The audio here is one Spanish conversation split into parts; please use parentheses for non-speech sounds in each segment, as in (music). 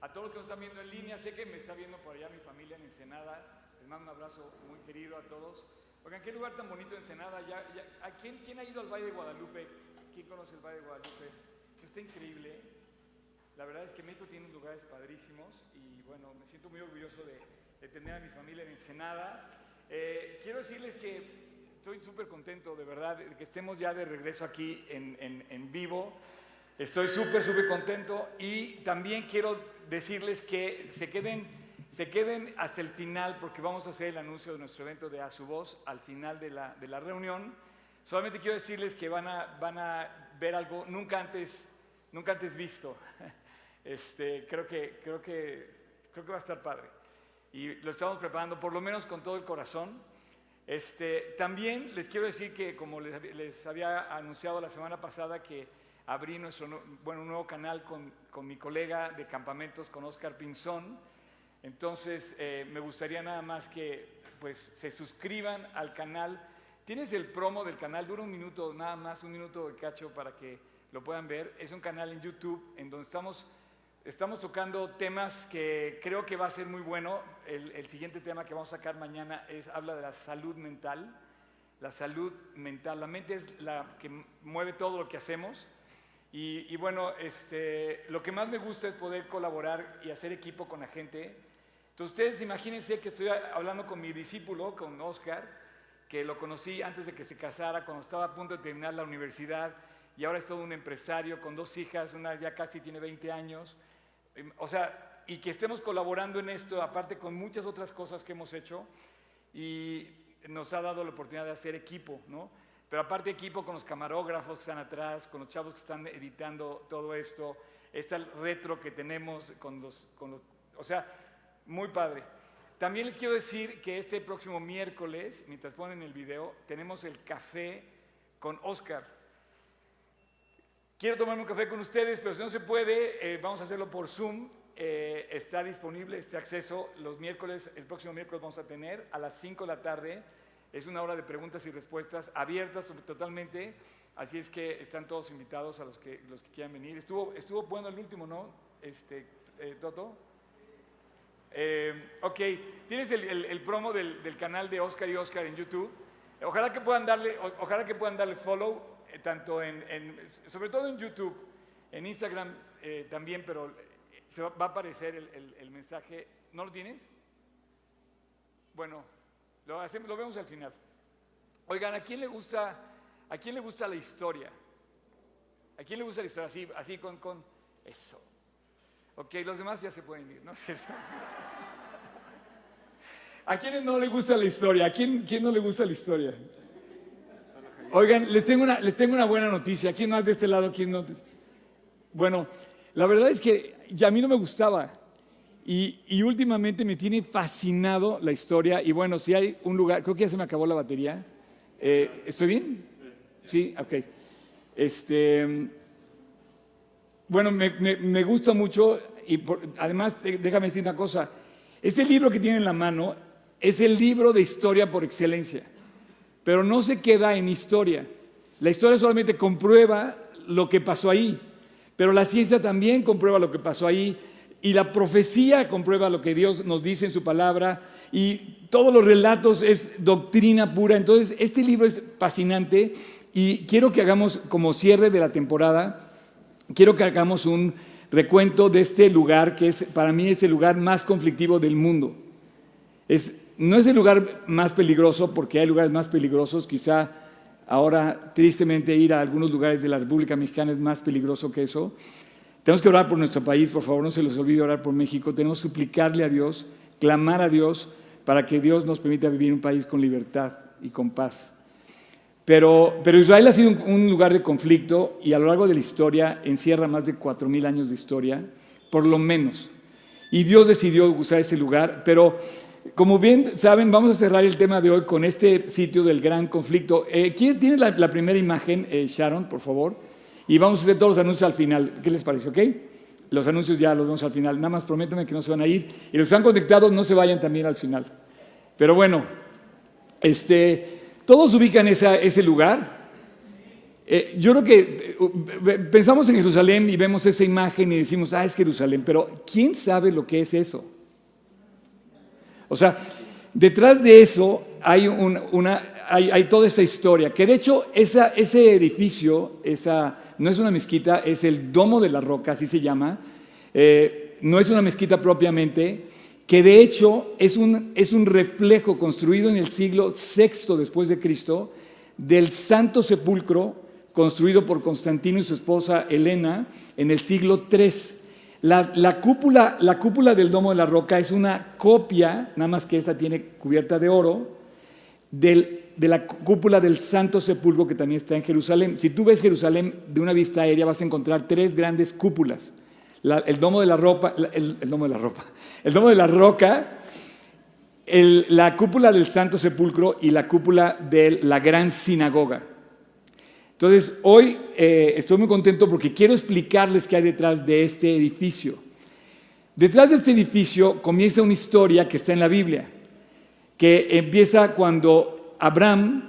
A todos los que nos están viendo en línea, sé que me está viendo por allá mi familia en Ensenada. Les mando un abrazo muy querido a todos. Oigan, qué lugar tan bonito Ensenada. Ya, ¿a quién, quién ha ido al Valle de Guadalupe? ¿Quién conoce el Valle de Guadalupe? Está increíble. La verdad es que México tiene lugares padrísimos y bueno, me siento muy orgulloso de, tener a mi familia en Ensenada. Eh, quiero decirles que estoy súper contento, de verdad, de que estemos ya de regreso aquí en vivo. Estoy súper, súper contento y también quiero decirles que se queden, se queden hasta el final porque vamos a hacer el anuncio de nuestro evento de A Su Voz al final de la, de la reunión. Solamente quiero decirles que van a, van a ver algo nunca antes, nunca antes visto. (laughs) Este, creo, que, creo, que, creo que va a estar padre. Y lo estamos preparando por lo menos con todo el corazón. Este, también les quiero decir que, como les, les había anunciado la semana pasada, que abrí nuestro, bueno, un nuevo canal con, con mi colega de campamentos, con Oscar Pinzón. Entonces, eh, me gustaría nada más que pues, se suscriban al canal. Tienes el promo del canal, dura un minuto, nada más, un minuto de cacho para que lo puedan ver. Es un canal en YouTube en donde estamos, estamos tocando temas que creo que va a ser muy bueno. El, el siguiente tema que vamos a sacar mañana es, habla de la salud mental. La salud mental, la mente es la que mueve todo lo que hacemos. Y, y, bueno, este, lo que más me gusta es poder colaborar y hacer equipo con la gente. Entonces ustedes imagínense que estoy hablando con mi discípulo, con Oscar, que lo conocí antes de que se casara, cuando estaba a punto de terminar la universidad, y ahora es todo un empresario con dos hijas, una ya casi tiene 20 años. O sea, y que estemos colaborando en esto, aparte con muchas otras cosas que hemos hecho, y nos ha dado la oportunidad de hacer equipo, ¿no? Pero aparte equipo con los camarógrafos que están atrás, con los chavos que están editando todo esto, está el retro que tenemos con los, con los, o sea, muy padre. También les quiero decir que este próximo miércoles, mientras ponen el video, tenemos el café con Oscar. Quiero tomarme un café con ustedes, pero si no se puede, eh, vamos a hacerlo por Zoom. Eh, está disponible este acceso los miércoles, el próximo miércoles vamos a tener a las 5 de la tarde. Es una hora de preguntas y respuestas abiertas totalmente, así es que están todos invitados a los que, los que quieran venir. Estuvo, estuvo bueno el último, ¿no, este, eh, Toto? Eh, ok, tienes el, el, promo del, del, canal de Oscar y Oscar en YouTube. Ojalá que puedan darle, ojalá que puedan darle follow, eh, tanto en, en, sobre todo en YouTube, en Instagram también, pero se va, va a aparecer el, el mensaje. ¿No lo tienes? Bueno, lo, vemos al final. Oigan, ¿a quién le gusta, a quién le gusta la historia? ¿A quién le gusta la historia? Así, así con, con eso. Ok, los demás ya se pueden ir, ¿no? (laughs) ¿A quiénes no le gusta la historia? ¿A quién, quién no le gusta la historia? Oigan, les tengo, una, les tengo una buena noticia. ¿Quién más de este lado? ¿Quién no? Bueno, la verdad es que ya a mí no me gustaba. Y, últimamente me tiene fascinado la historia. Y bueno, si hay un lugar, creo que ya se me acabó la batería. Eh, ¿Estoy bien? Sí, ok. Este, bueno, me, gusta mucho y además déjame decir una cosa. Ese libro que tiene en la mano es el libro de historia por excelencia, pero no se queda en historia. La historia solamente comprueba lo que pasó ahí, pero la ciencia también comprueba lo que pasó ahí y la profecía comprueba lo que Dios nos dice en su palabra y todos los relatos es doctrina pura. Entonces, este libro es fascinante y quiero que hagamos como cierre de la temporada, quiero que hagamos un recuento de este lugar que es para mí es el lugar más conflictivo del mundo. Es, no es el lugar más peligroso porque hay lugares más peligrosos, quizá ahora tristemente ir a algunos lugares de la República Mexicana es más peligroso que eso. Tenemos que orar por nuestro país, por favor, no se les olvide orar por México. Tenemos que suplicarle a Dios, clamar a Dios para que Dios nos permita vivir un país con libertad y con paz. Pero, pero Israel ha sido un, un, lugar de conflicto y a lo largo de la historia encierra más de 4.000 años de historia, por lo menos. Y Dios decidió usar ese lugar, pero como bien saben, vamos a cerrar el tema de hoy con este sitio del gran conflicto. Eh, ¿Quién tiene la, la primera imagen, eh, Sharon, por favor? Y vamos a hacer todos los anuncios al final. ¿Qué les parece? ¿Ok? Los anuncios ya los vemos al final. Nada más prométeme que no se van a ir. Y los que están conectados no se vayan también al final. Pero bueno, este, todos ubican esa, ese lugar. Eh, yo creo que eh, pensamos en Jerusalén y vemos esa imagen y decimos, ah, es Jerusalén, pero ¿quién sabe lo que es eso? O sea, detrás de eso hay, una, hay, toda esa historia, que de hecho ese edificio, esa, no es una mezquita, es el Domo de la Roca, así se llama, eh, no es una mezquita propiamente, que de hecho es un, es un reflejo construido en el siglo VI después de Cristo del Santo Sepulcro construido por Constantino y su esposa Elena en el siglo III. La, cúpula, la cúpula del Domo de la Roca es una copia, nada más que esta tiene cubierta de oro, de la cúpula del Santo Sepulcro que también está en Jerusalén. Si tú ves Jerusalén de una vista aérea vas a encontrar tres grandes cúpulas. el Domo de la Ropa, el, Domo de la Ropa, (laughs) el Domo de la Roca, la cúpula del Santo Sepulcro y la cúpula de la Gran Sinagoga. Entonces, hoy eh, estoy muy contento porque quiero explicarles qué hay detrás de este edificio. Detrás de este edificio comienza una historia que está en la Biblia, que empieza cuando Abraham,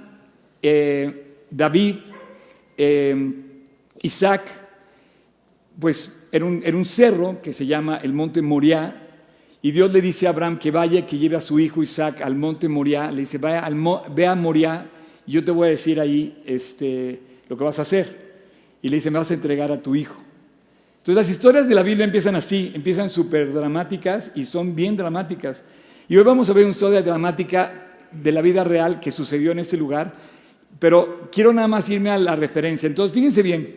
eh, David, eh, Isaac, pues era un, cerro que se llama el monte Moriah, y Dios le dice a Abraham que vaya, que lleve a su hijo Isaac al monte Moriah, le dice, vaya al, ve a Moriah, y yo te voy a decir ahí, este, lo que vas a hacer. Y le dice, me vas a entregar a tu hijo. Entonces las historias de la Biblia empiezan así, empiezan súper dramáticas y son bien dramáticas. Y hoy vamos a ver una historia dramática de la vida real que sucedió en ese lugar, pero quiero nada más irme a la referencia. Entonces, fíjense bien,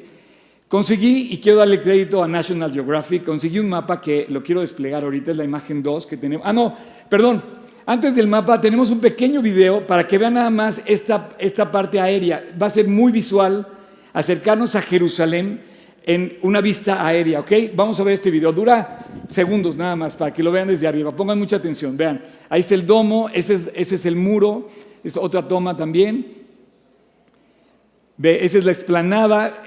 conseguí, y quiero darle crédito a National Geographic, conseguí un mapa que lo quiero desplegar ahorita, es la imagen 2 que tenemos. Ah, no, perdón, antes del mapa tenemos un pequeño video para que vean nada más esta, esta parte aérea. Va a ser muy visual acercarnos a Jerusalén en una vista aérea, ¿ok? Vamos a ver este video. Dura segundos nada más para que lo vean desde arriba. Pongan mucha atención. Vean, ahí está el domo, ese es, ese es el muro, es otra toma también. Ve, esa es la explanada.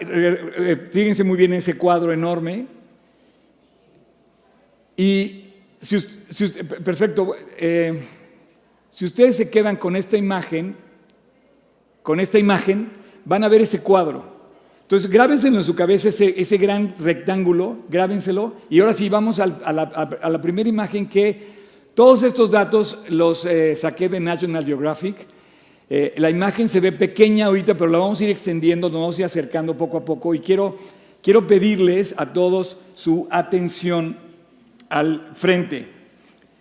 Fíjense muy bien ese cuadro enorme. Y si, perfecto. Eh, si ustedes se quedan con esta imagen, con esta imagen, van a ver ese cuadro. Entonces, grábenselo en su cabeza ese, gran rectángulo, grábenselo. Y ahora sí, vamos a, la, primera imagen que todos estos datos los eh, saqué de National Geographic. Eh, la imagen se ve pequeña ahorita, pero la vamos a ir extendiendo, nos vamos a ir acercando poco a poco. Y quiero, quiero pedirles a todos su atención al frente.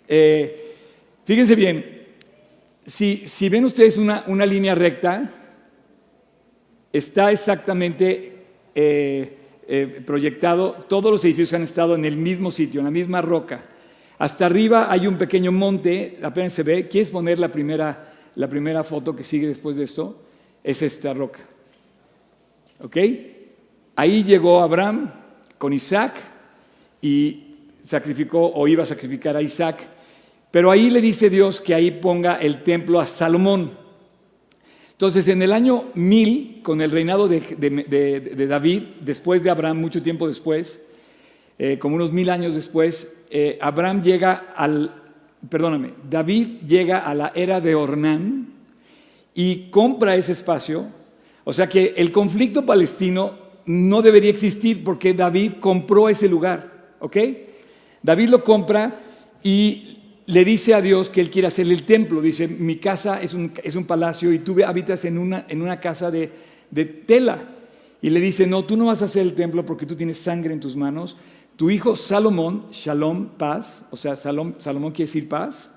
Eh, fíjense bien, si, ven ustedes una, línea recta, está exactamente eh, eh, proyectado, todos los edificios han estado en el mismo sitio, en la misma roca. Hasta arriba hay un pequeño monte, apenas se ve. ¿Quieres poner la primera, la primera foto que sigue después de esto? Es esta roca. ¿Ok? Ahí llegó Abraham con Isaac y sacrificó o iba a sacrificar a Isaac. Pero ahí le dice Dios que ahí ponga el templo a Salomón. Entonces, en el año 1000, con el reinado de, David, después de Abraham, mucho tiempo después, eh, como unos mil años después, eh, Abraham llega al, perdóname, David llega a la era de Ornán y compra ese espacio. O sea que el conflicto palestino no debería existir porque David compró ese lugar, ¿ok? David lo compra y le dice a Dios que él quiere hacerle el templo. Dice, mi casa es un, es un palacio y tú habitas en una, en una casa de, tela. Y le dice, no, tú no vas a hacer el templo porque tú tienes sangre en tus manos. Tu hijo Salomón, Shalom, paz, o sea, Salomón, Salomón quiere decir paz,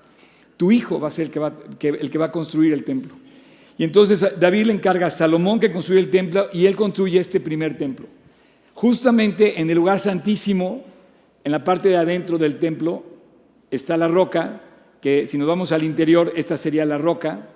tu hijo va a ser el que va, el que va a construir el templo. Y entonces David le encarga a Salomón que construya el templo y él construye este primer templo. Justamente en el lugar santísimo en la parte de adentro del templo está la roca, que si nos vamos al interior, esta sería la roca.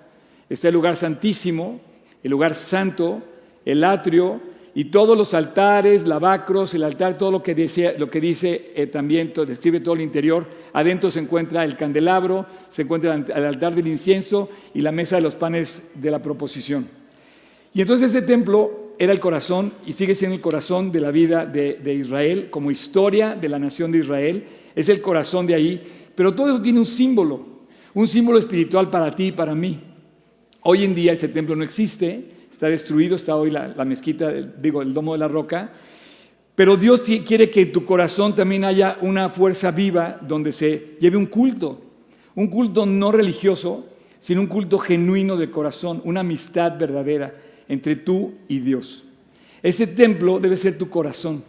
Está el lugar santísimo, el lugar santo, el atrio y todos los altares, lavacros, el altar, todo lo que dice, lo que dice eh, también, describe todo el interior. Adentro se encuentra el candelabro, se encuentra el altar del incienso y la mesa de los panes de la proposición. Y entonces ese templo era el corazón y sigue siendo el corazón de la vida de, Israel, como historia de la nación de Israel, es el corazón de ahí, pero todo eso tiene un símbolo, un símbolo espiritual para ti y para mí. Hoy en día ese templo no existe, está destruido, está hoy la, mezquita, digo, el domo de la roca. Pero Dios quiere que en tu corazón también haya una fuerza viva donde se lleve un culto, un culto no religioso, sino un culto genuino de corazón, una amistad verdadera entre tú y Dios. Ese templo debe ser tu corazón.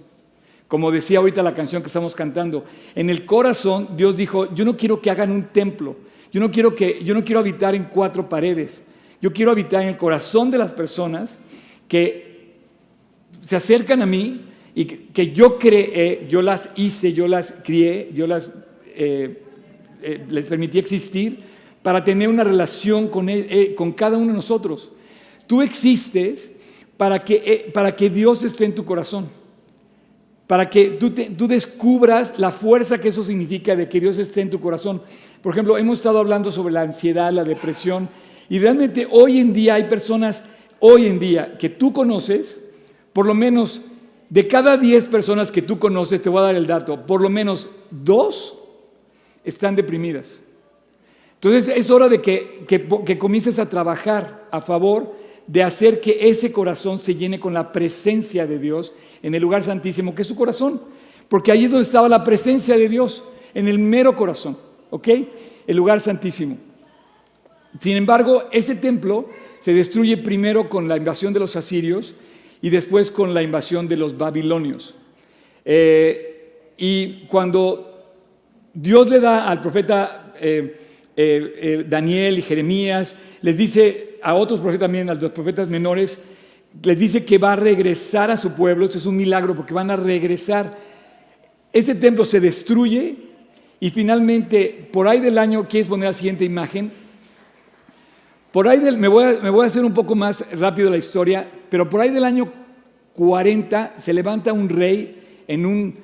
Como decía ahorita la canción que estamos cantando, en el corazón Dios dijo, yo no quiero que hagan un templo, yo no quiero que yo no quiero habitar en cuatro paredes. Yo quiero habitar en el corazón de las personas que se acercan a mí y que, yo creé, yo las hice, yo las crié, yo las eh, eh, les permití existir para tener una relación con, eh, con cada uno de nosotros. Tú existes para que, para que Dios esté en tu corazón para que tú, descubras la fuerza que eso significa de que Dios esté en tu corazón. Por ejemplo, hemos estado hablando sobre la ansiedad, la depresión, y realmente hoy en día hay personas, hoy en día, que tú conoces, por lo menos de cada 10 personas que tú conoces, te voy a dar el dato, por lo menos dos están deprimidas. Entonces es hora de que, que comiences a trabajar a favor de hacer que ese corazón se llene con la presencia de Dios en el lugar santísimo, que es su corazón. Porque allí es donde estaba la presencia de Dios, en el mero corazón, ¿ok? El lugar santísimo. Sin embargo, ese templo se destruye primero con la invasión de los asirios y después con la invasión de los babilonios. Eh, y cuando Dios le da al profeta eh, eh, Daniel y Jeremías, les dice, a otros profetas también, a los profetas menores, les dice que va a regresar a su pueblo. Esto es un milagro porque van a regresar. Este templo se destruye y finalmente, por ahí del año, ¿quieres poner la siguiente imagen? Por ahí del, me, voy a, me voy a hacer un poco más rápido la historia, pero por ahí del año 40 se levanta un rey en un,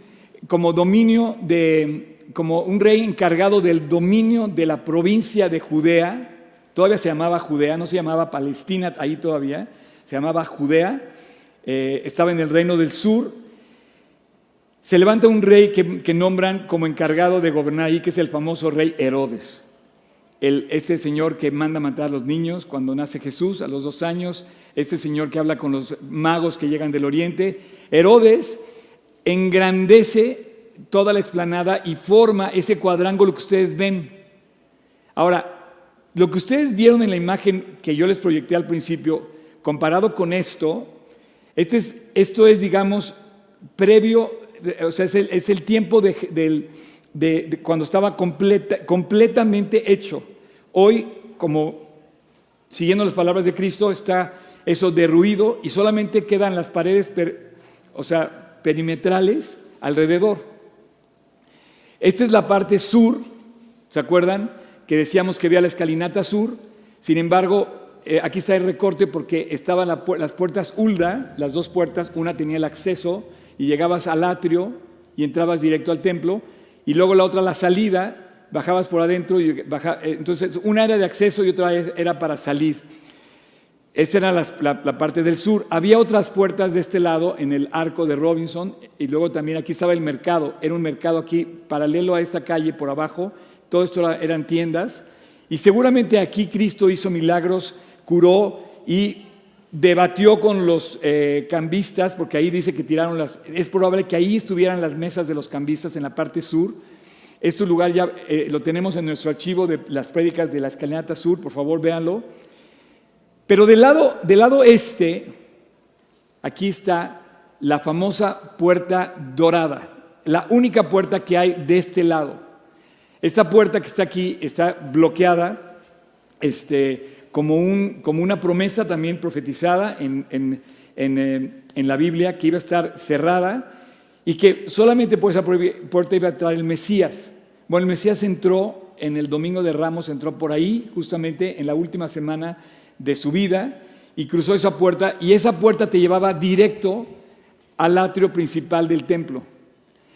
como dominio de, como un rey encargado del dominio de la provincia de Judea, Todavía se llamaba Judea, no se llamaba Palestina ahí todavía, se llamaba Judea, eh, estaba en el reino del sur. Se levanta un rey que, nombran como encargado de gobernar ahí, que es el famoso rey Herodes. este señor que manda matar a los niños cuando nace Jesús a los dos años, este señor que habla con los magos que llegan del oriente. Herodes engrandece toda la explanada y forma ese cuadrángulo que ustedes ven. Ahora, lo que ustedes vieron en la imagen que yo les proyecté al principio, comparado con esto, este es, esto es, digamos, previo, o sea, es el, tiempo de, cuando estaba completamente hecho. Hoy, como siguiendo las palabras de Cristo, está eso derruido y solamente quedan las paredes, o sea, perimetrales alrededor. Esta es la parte sur, ¿se acuerdan? Que decíamos que había la escalinata sur, sin embargo, eh, aquí está el recorte porque estaban las puertas Ulda, las dos puertas, una tenía el acceso y llegabas al atrio y entrabas directo al templo, y luego la otra la salida, bajabas por adentro, y eh, entonces una era de acceso y otra era para salir. Esa era la, parte del sur. Había otras puertas de este lado en el arco de Robinson y luego también aquí estaba el mercado. Era un mercado aquí paralelo a esta calle por abajo todo esto eran tiendas, y seguramente aquí Cristo hizo milagros, curó y debatió con los eh, cambistas, porque ahí dice que tiraron las, es probable que ahí estuvieran las mesas de los cambistas en la parte sur. Este lugar ya eh, lo tenemos en nuestro archivo de las prédicas de la escalinata sur, por favor véanlo. Pero del lado, del lado este, aquí está la famosa puerta dorada, la única puerta que hay de este lado. Esta puerta que está aquí está bloqueada este, como, un, como una promesa también profetizada en, en, eh, en, la Biblia que iba a estar cerrada y que solamente por esa puerta iba a entrar el Mesías. Bueno, el Mesías entró en el Domingo de Ramos, entró por ahí justamente en la última semana de su vida y cruzó esa puerta y esa puerta te llevaba directo al atrio principal del templo.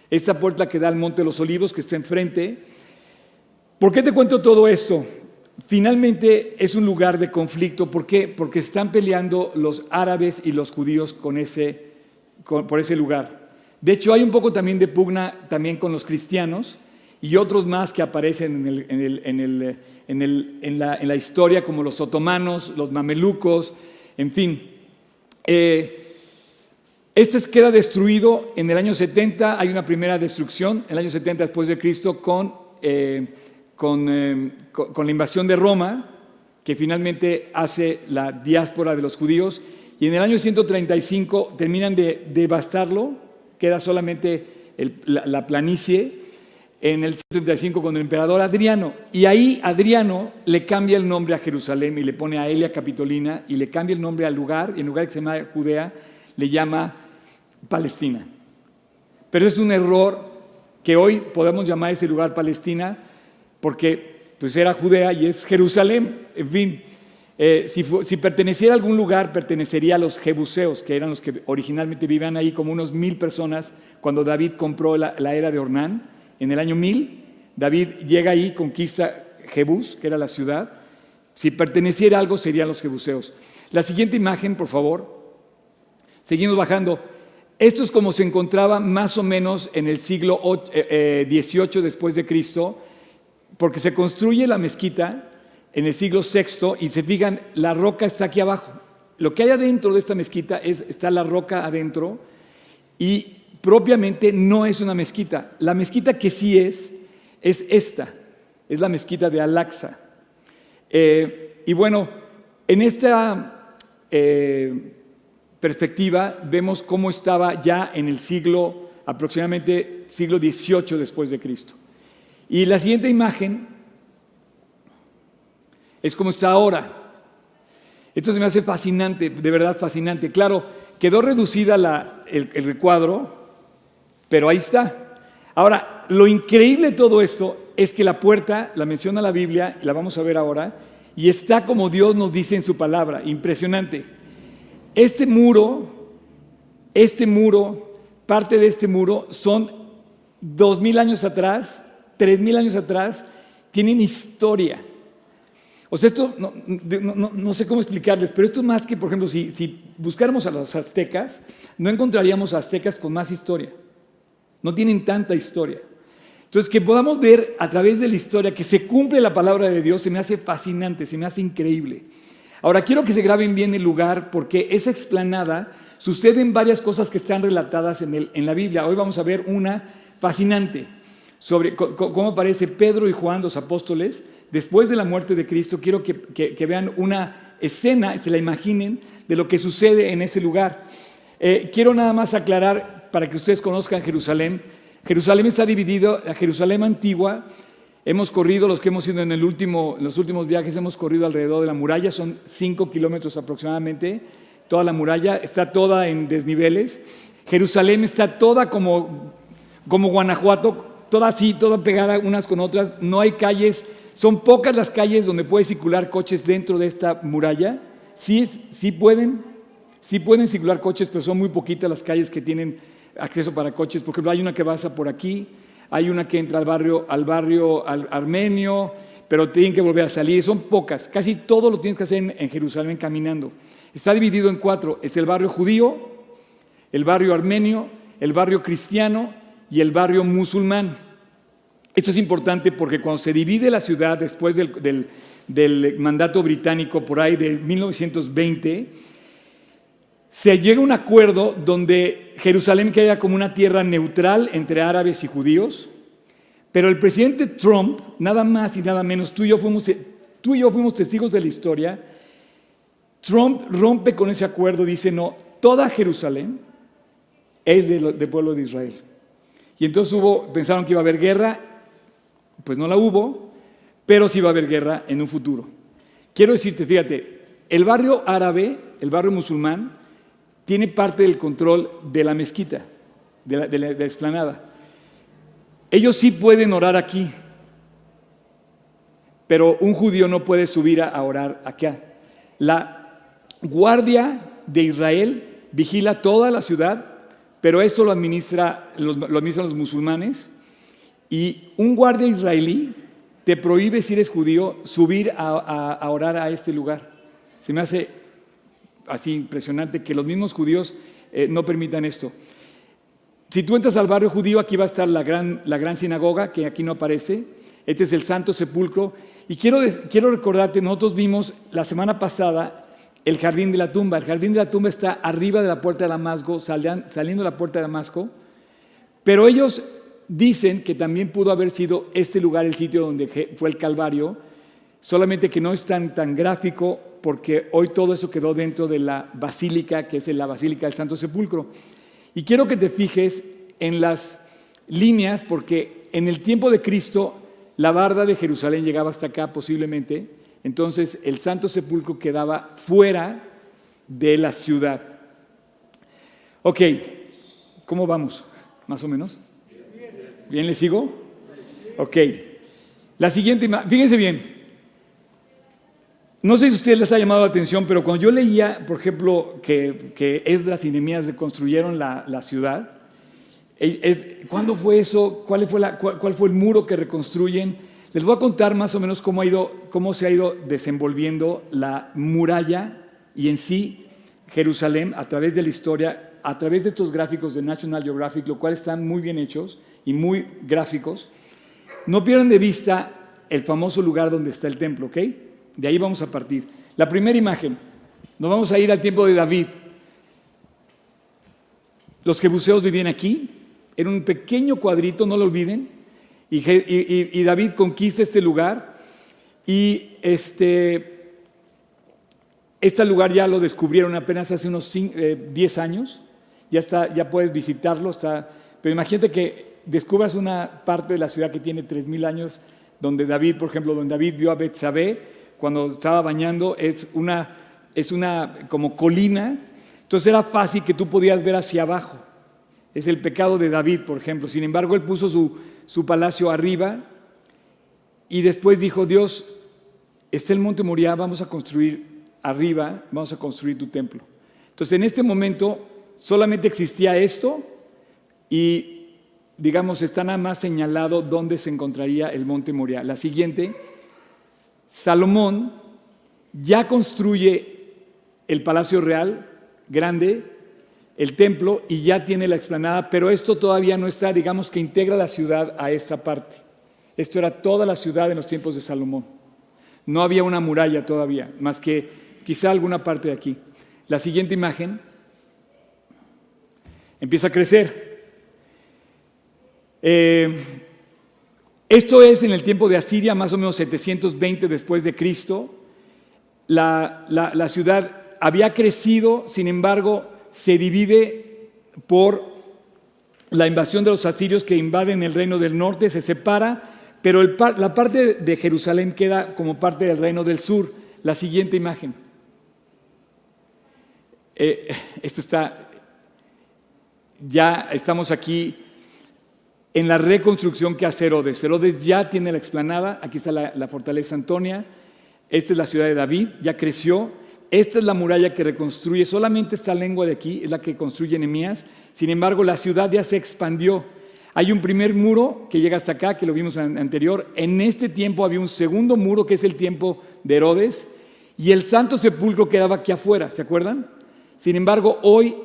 Esta puerta que da al Monte de los Olivos, que está enfrente, ¿Por qué te cuento todo esto? Finalmente es un lugar de conflicto. ¿Por qué? Porque están peleando los árabes y los judíos con ese, por ese lugar. De hecho, hay un poco también de pugna también con los cristianos y otros más que aparecen en, la, historia, como los otomanos, los mamelucos, en fin. Eh, este queda destruido en el año 70, hay una primera destrucción, en el año 70 después de Cristo, con, eh, con, con la invasión de Roma, que finalmente hace la diáspora de los judíos, y en el año 135 terminan de devastarlo, queda solamente la, planicie, en el 135 con el emperador Adriano. Y ahí Adriano le cambia el nombre a Jerusalén y le pone a Elia Capitolina y le cambia el nombre al lugar, y en lugar que se llama Judea, le llama Palestina. Pero es un error que hoy podemos llamar ese lugar Palestina porque pues era Judea y es Jerusalén. En fin, eh, si, perteneciera a algún lugar, pertenecería a los jebuseos, que eran los que originalmente vivían ahí como unos mil personas cuando David compró la, era de Ornán. En el año mil, David llega ahí, conquista Jebús, que era la ciudad. Si perteneciera a algo, serían los jebuseos. La siguiente imagen, por favor. Seguimos bajando. Esto es como se encontraba más o menos en el siglo XVIII eh, eh, después de Cristo porque se construye la mezquita en el siglo VI y se fijan, la roca está aquí abajo. Lo que hay adentro de esta mezquita es, está la roca adentro y propiamente no es una mezquita. La mezquita que sí es, es esta, es la mezquita de Al-Aqsa. Eh, y bueno, en esta eh, perspectiva vemos cómo estaba ya en el siglo, aproximadamente siglo XVIII después de Cristo. Y la siguiente imagen es como está ahora. Esto se me hace fascinante, de verdad fascinante. Claro, quedó reducida el recuadro, pero ahí está. Ahora, lo increíble de todo esto es que la puerta, la menciona la Biblia, la vamos a ver ahora, y está como Dios nos dice en su palabra, impresionante. Este muro, este muro, parte de este muro son dos mil años atrás, tres mil años atrás, tienen historia. O sea, esto no, sé cómo explicarles, pero esto es más que, por ejemplo, si, si buscáramos a los aztecas, no encontraríamos aztecas con más historia. No tienen tanta historia. Entonces, que podamos ver a través de la historia que se cumple la palabra de Dios se me hace fascinante, se me hace increíble. Ahora, quiero que se graben bien el lugar porque esa explanada suceden varias cosas que están relatadas en, el, en la Biblia. Hoy vamos a ver una fascinante sobre cómo aparece Pedro y Juan, los apóstoles, después de la muerte de Cristo. Quiero que, vean una escena, se la imaginen, de lo que sucede en ese lugar. Eh, quiero nada más aclarar para que ustedes conozcan Jerusalén. Jerusalén está dividido, Jerusalén antigua, hemos corrido, los que hemos ido en el último, los últimos viajes, hemos corrido alrededor de la muralla, son 5 kilómetros aproximadamente, toda la muralla, está toda en desniveles. Jerusalén está toda como, como Guanajuato, toda así, toda pegada unas con otras. No hay calles, son pocas las calles donde puede circular coches dentro de esta muralla. Sí, sí pueden, sí pueden circular coches, pero son muy poquitas las calles que tienen acceso para coches. Por ejemplo, hay una que pasa por aquí, hay una que entra al barrio, al barrio armenio, pero tienen que volver a salir. Son pocas. Casi todo lo tienes que hacer en Jerusalén caminando. Está dividido en cuatro. Es el barrio judío, el barrio armenio, el barrio cristiano y el barrio musulmán. Esto es importante porque cuando se divide la ciudad después del, mandato británico por ahí de 1920, se llega a un acuerdo donde Jerusalén queda como una tierra neutral entre árabes y judíos, pero el presidente Trump, nada más y nada menos, tú y yo fuimos, tú y yo fuimos testigos de la historia, Trump rompe con ese acuerdo, dice, no, toda Jerusalén es del pueblo de Israel. Y entonces hubo, pensaron que iba a haber guerra, pues no la hubo, pero sí va a haber guerra en un futuro. Quiero decirte, fíjate, el barrio árabe, el barrio musulmán, tiene parte del control de la mezquita, de la, explanada. Ellos sí pueden orar aquí, pero un judío no puede subir a, orar acá. La guardia de Israel vigila toda la ciudad pero esto lo, administra, administran los musulmanes y un guardia israelí te prohíbe, si eres judío, subir a, orar a este lugar. Se me hace así impresionante que los mismos judíos eh, no permitan esto. Si tú entras al barrio judío, aquí va a estar la gran, la gran sinagoga, que aquí no aparece. Este es el Santo Sepulcro. Y quiero, quiero recordarte, nosotros vimos la semana pasada el jardín de la tumba. El jardín de la tumba está arriba de la puerta de Damasco, saliendo de la puerta de Damasco. Pero ellos dicen que también pudo haber sido este lugar el sitio donde fue el Calvario, solamente que no es tan, tan gráfico porque hoy todo eso quedó dentro de la basílica, que es la Basílica del Santo Sepulcro. Y quiero que te fijes en las líneas, porque en el tiempo de Cristo la barda de Jerusalén llegaba hasta acá posiblemente, entonces el Santo Sepulcro quedaba fuera de la ciudad. Ok, ¿cómo vamos? Más o menos. ¿Bien le sigo? Ok. La siguiente, fíjense bien. No sé si a ustedes les ha llamado la atención, pero cuando yo leía, por ejemplo, que, que Esdras y Nehemías reconstruyeron la, ciudad, es, ¿cuándo fue eso? ¿Cuál fue, cuál, fue el muro que reconstruyen? Les voy a contar más o menos cómo, se ha ido desenvolviendo la muralla y en sí Jerusalén a través de la historia, a través de estos gráficos de National Geographic, lo cual están muy bien hechos y muy gráficos, no pierdan de vista el famoso lugar donde está el templo, ¿ok? De ahí vamos a partir. La primera imagen, nos vamos a ir al tiempo de David. Los jebuseos vivían aquí, era un pequeño cuadrito, no lo olviden, y, David conquista este lugar y este, este lugar ya lo descubrieron apenas hace unos 10 eh, años, ya, está, ya puedes visitarlo, está, pero imagínate que descubras una parte de la ciudad que tiene 3.000 años, donde David, por ejemplo, donde David vio a Betsabé cuando estaba bañando, es una, es una como colina, entonces era fácil que tú podías ver hacia abajo. Es el pecado de David, por ejemplo. Sin embargo, él puso su, su palacio arriba y después dijo, Dios, está el monte Moriah, vamos a construir arriba, vamos a construir tu templo. Entonces, en este momento solamente existía esto y digamos, está nada más señalado dónde se encontraría el monte Moria. La siguiente, Salomón ya construye el palacio real grande, el templo, y ya tiene la explanada, pero esto todavía no está, digamos que integra la ciudad a esta parte. Esto era toda la ciudad en los tiempos de Salomón. No había una muralla todavía, más que quizá alguna parte de aquí. La siguiente imagen empieza a crecer. Eh, esto es en el tiempo de Asiria, más o menos 720 después de Cristo. La, la, ciudad había crecido, sin embargo, se divide por la invasión de los asirios que invaden el reino del norte, se separa, pero la parte de Jerusalén queda como parte del reino del sur. La siguiente imagen. Eh, esto está, ya estamos aquí en la reconstrucción que hace Herodes. Herodes ya tiene la explanada, aquí está la, fortaleza Antonia, esta es la ciudad de David, ya creció, esta es la muralla que reconstruye, solamente esta lengua de aquí es la que construye Nehemías, sin embargo la ciudad ya se expandió. Hay un primer muro que llega hasta acá, que lo vimos anterior, en este tiempo había un segundo muro que es el tiempo de Herodes, y el santo sepulcro quedaba aquí afuera, ¿se acuerdan? Sin embargo, hoy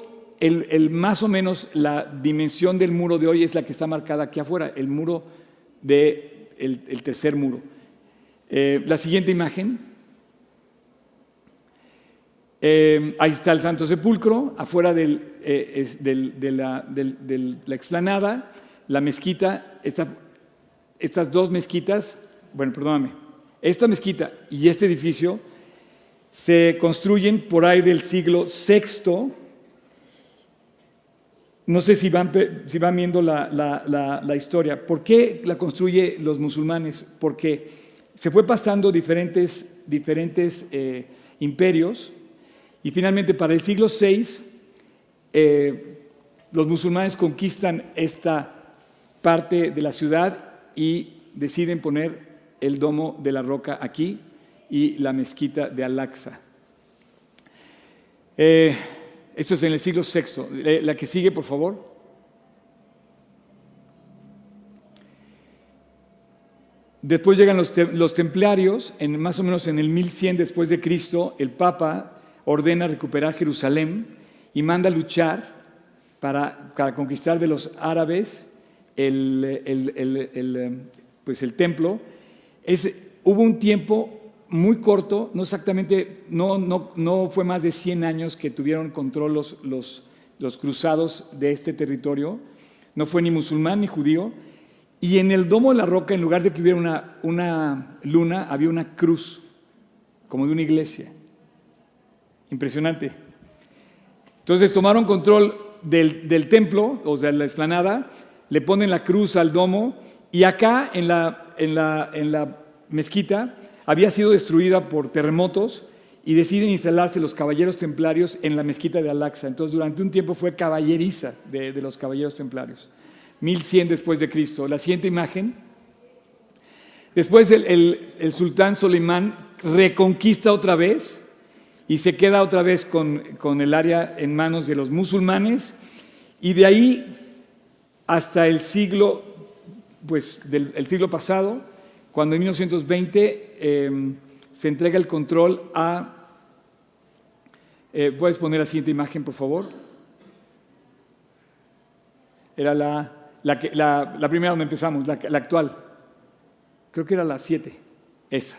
el, más o menos la dimensión del muro de hoy es la que está marcada aquí afuera, el muro de tercer muro. Eh, la siguiente imagen. Eh, ahí está el Santo Sepulcro, afuera del, eh, de, la, la, explanada, la mezquita, estas dos mezquitas, bueno, perdóname, esta mezquita y este edificio se construyen por ahí del siglo VI no sé si van, viendo la, historia. ¿Por qué la construye los musulmanes? Porque se fue pasando diferentes, diferentes eh, imperios y finalmente para el siglo VI eh, los musulmanes conquistan esta parte de la ciudad y deciden poner el domo de la roca aquí y la mezquita de Al-Aqsa. Eh, esto es en el siglo VI. La que sigue, por favor. Después llegan los, templarios, en, más o menos en el 1100 después de Cristo, el Papa ordena recuperar Jerusalén y manda a luchar para, conquistar de los árabes el, pues el templo. hubo un tiempo muy corto, no exactamente, no, no, no fue más de 100 años que tuvieron control los, los, los cruzados de este territorio, no fue ni musulmán ni judío, y en el domo de la roca, en lugar de que hubiera una, una luna, había una cruz, como de una iglesia. Impresionante. Entonces tomaron control del, del templo, o sea, la explanada, le ponen la cruz al domo, y acá en la, en la, en la mezquita había sido destruida por terremotos y deciden instalarse los caballeros templarios en la mezquita de Al-Aqsa. Entonces durante un tiempo fue caballeriza de, los caballeros templarios. 1100 después de Cristo. La siguiente imagen. Después el, el, sultán Soleimán reconquista otra vez y se queda otra vez con, con el área en manos de los musulmanes y de ahí hasta el siglo, pues, del el siglo pasado, cuando en 1920 em, se entrega el control a... Eh, ¿Puedes poner la siguiente imagen, por favor? Era la, la, primera donde empezamos, la, la, actual. Creo que era la 7, esa.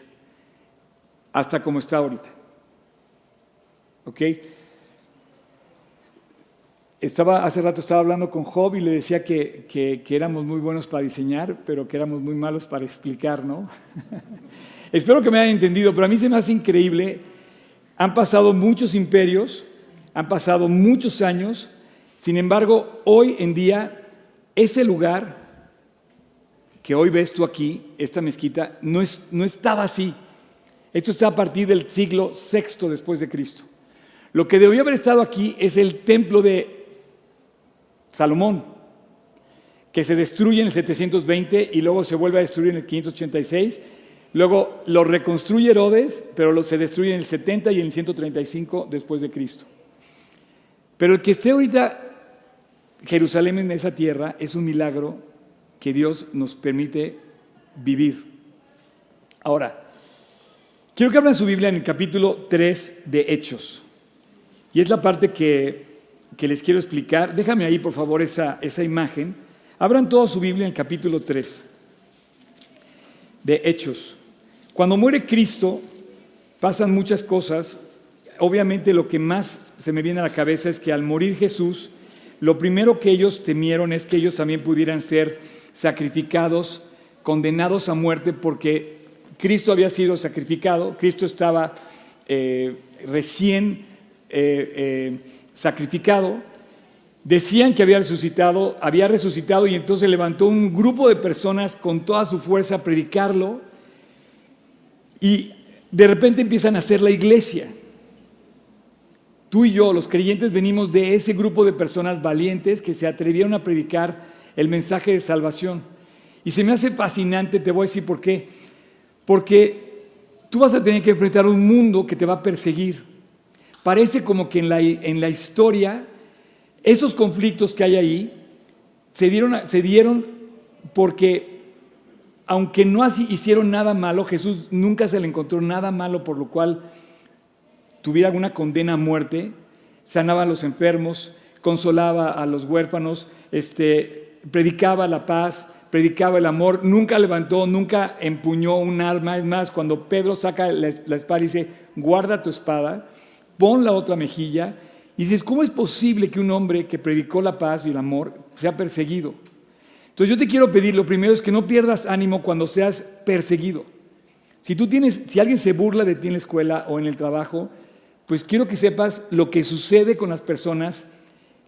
Hasta como está ahorita. ¿Ok? Estaba, hace rato estaba hablando con Job y le decía que, que, éramos muy buenos para diseñar, pero que éramos muy malos para explicar, ¿no? (laughs) Espero que me hayan entendido, pero a mí se me hace increíble. Han pasado muchos imperios, han pasado muchos años, sin embargo, hoy en día, ese lugar que hoy ves tú aquí, esta mezquita, no, es, no estaba así. Esto está a partir del siglo VI después de Cristo. Lo que debió haber estado aquí es el templo de Salomón, que se destruye en el 720 y luego se vuelve a destruir en el 586. Luego lo reconstruye Herodes, pero se destruye en el 70 y en el 135 después de Cristo. Pero el que esté ahorita Jerusalén en esa tierra es un milagro que Dios nos permite vivir. Ahora, quiero que abran su Biblia en el capítulo 3 de Hechos. Y es la parte que que les quiero explicar. Déjame ahí, por favor, esa, esa imagen. Abran toda su Biblia en el capítulo 3 de Hechos. Cuando muere Cristo, pasan muchas cosas. Obviamente lo que más se me viene a la cabeza es que al morir Jesús, lo primero que ellos temieron es que ellos también pudieran ser sacrificados, condenados a muerte, porque Cristo había sido sacrificado, Cristo estaba eh, recién eh, eh, sacrificado, decían que había resucitado, había resucitado y entonces levantó un grupo de personas con toda su fuerza a predicarlo y de repente empiezan a hacer la iglesia. Tú y yo, los creyentes, venimos de ese grupo de personas valientes que se atrevieron a predicar el mensaje de salvación. Y se me hace fascinante, te voy a decir por qué. Porque tú vas a tener que enfrentar un mundo que te va a perseguir. Parece como que en la, en la historia esos conflictos que hay ahí se dieron, se dieron porque aunque no hicieron nada malo, Jesús nunca se le encontró nada malo por lo cual tuviera alguna condena a muerte, sanaba a los enfermos, consolaba a los huérfanos, este, predicaba la paz, predicaba el amor, nunca levantó, nunca empuñó un arma. Es más, cuando Pedro saca la espada y dice, guarda tu espada, pon la otra mejilla y dices, ¿cómo es posible que un hombre que predicó la paz y el amor sea perseguido? Entonces yo te quiero pedir, lo primero es que no pierdas ánimo cuando seas perseguido. Si tú tienes, si alguien se burla de ti en la escuela o en el trabajo, pues quiero que sepas lo que sucede con las personas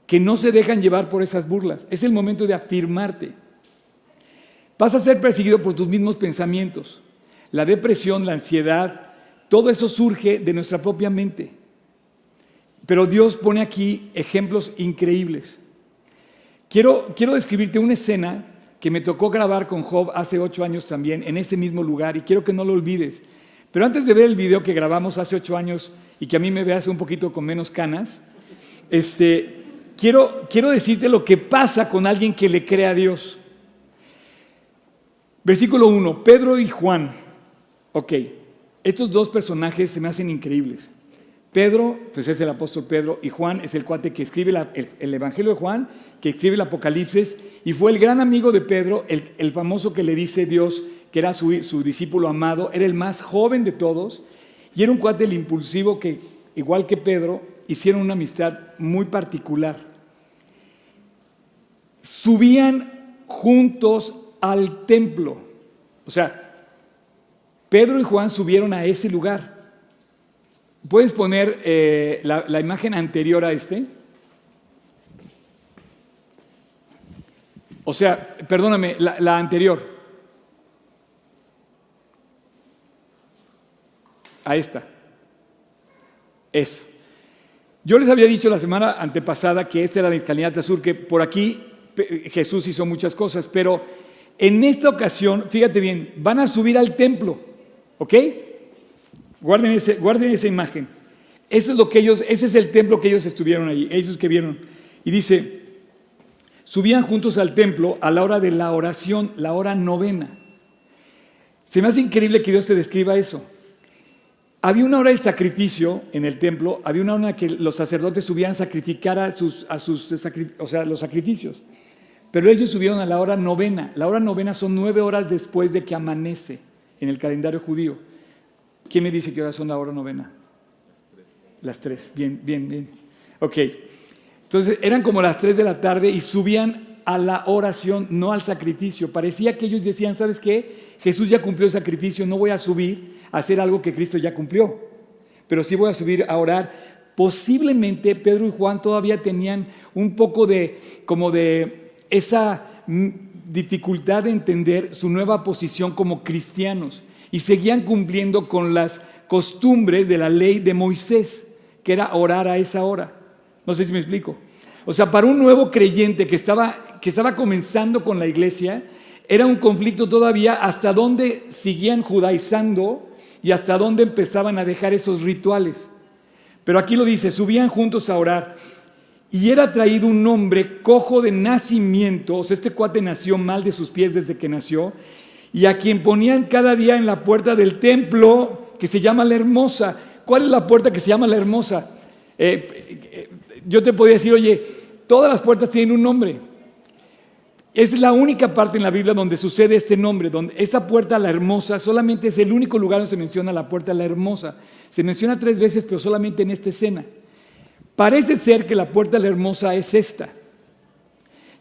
que no se dejan llevar por esas burlas. Es el momento de afirmarte. Vas a ser perseguido por tus mismos pensamientos. La depresión, la ansiedad, todo eso surge de nuestra propia mente. Pero Dios pone aquí ejemplos increíbles. Quiero, quiero describirte una escena que me tocó grabar con Job hace ocho años también, en ese mismo lugar, y quiero que no lo olvides. Pero antes de ver el video que grabamos hace ocho años y que a mí me veas un poquito con menos canas, este, quiero, quiero decirte lo que pasa con alguien que le cree a Dios. Versículo 1, Pedro y Juan. Ok, estos dos personajes se me hacen increíbles. Pedro, pues es el apóstol Pedro, y Juan es el cuate que escribe el, Evangelio de Juan, que escribe el Apocalipsis, y fue el gran amigo de Pedro, el, famoso que le dice Dios que era su, su discípulo amado, era el más joven de todos y era un cuate el impulsivo que, igual que Pedro, hicieron una amistad muy particular. Subían juntos al templo. O sea, Pedro y Juan subieron a ese lugar. ¿Puedes poner eh, la, imagen anterior a este? O sea, perdóname, la, anterior. A esta. Eso. Yo les había dicho la semana antepasada que esta era la escalinata sur, que por aquí Jesús hizo muchas cosas, pero en esta ocasión, fíjate bien, van a subir al templo, ¿ok? Guarden, esa imagen. Ese es el templo que ellos estuvieron ahí, ellos que vieron. Y dice, subían juntos al templo a la hora de la oración, la hora novena. Se me hace increíble que Dios te describa eso. Había una hora del sacrificio en el templo, había una hora en que los sacerdotes subían a sacrificar a sus, a sus o sea, los sacrificios. Pero ellos subieron a la hora novena. La hora novena son nueve horas después de que amanece en el calendario judío. ¿Quién me dice qué hora son la hora novena? Las tres. Las tres, bien, bien, bien. Ok. Entonces eran como las tres de la tarde y subían a la oración, no al sacrificio. Parecía que ellos decían, ¿sabes qué? Jesús ya cumplió el sacrificio, no voy a subir a hacer algo que Cristo ya cumplió. Pero sí voy a subir a orar. Posiblemente Pedro y Juan todavía tenían un poco de, como de esa dificultad de entender su nueva posición como cristianos y seguían cumpliendo con las costumbres de la ley de Moisés, que era orar a esa hora. No sé si me explico. O sea, para un nuevo creyente que estaba, que estaba comenzando con la iglesia, era un conflicto todavía hasta dónde seguían judaizando y hasta dónde empezaban a dejar esos rituales. Pero aquí lo dice, subían juntos a orar y era traído un hombre cojo de nacimiento, o sea, este cuate nació mal de sus pies desde que nació, y a quien ponían cada día en la puerta del templo que se llama la hermosa. ¿Cuál es la puerta que se llama la hermosa? Eh, eh, yo te podría decir, oye, todas las puertas tienen un nombre. Es la única parte en la Biblia donde sucede este nombre, donde esa puerta, la hermosa, solamente es el único lugar donde se menciona la puerta, la hermosa. Se menciona tres veces, pero solamente en esta escena. Parece ser que la puerta, la hermosa, es esta,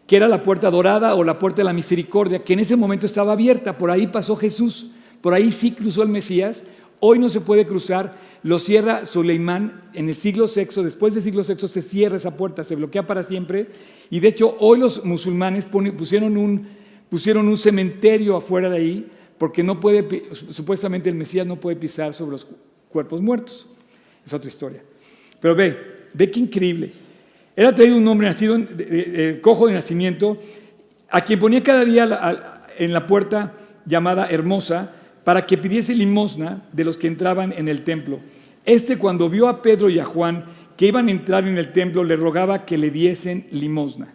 que era la puerta dorada o la puerta de la misericordia, que en ese momento estaba abierta. Por ahí pasó Jesús, por ahí sí cruzó el Mesías. Hoy no se puede cruzar, lo cierra Soleimán en el siglo VI, después del siglo VI se cierra esa puerta, se bloquea para siempre. Y de hecho hoy los musulmanes pusieron un, pusieron un cementerio afuera de ahí porque no puede, supuestamente el Mesías no puede pisar sobre los cuerpos muertos. Es otra historia. Pero ve, ve qué increíble. Era traído un hombre nacido cojo de nacimiento, a quien ponía cada día en la puerta llamada Hermosa, para que pidiese limosna de los que entraban en el templo. Este cuando vio a Pedro y a Juan que iban a entrar en el templo, le rogaba que le diesen limosna.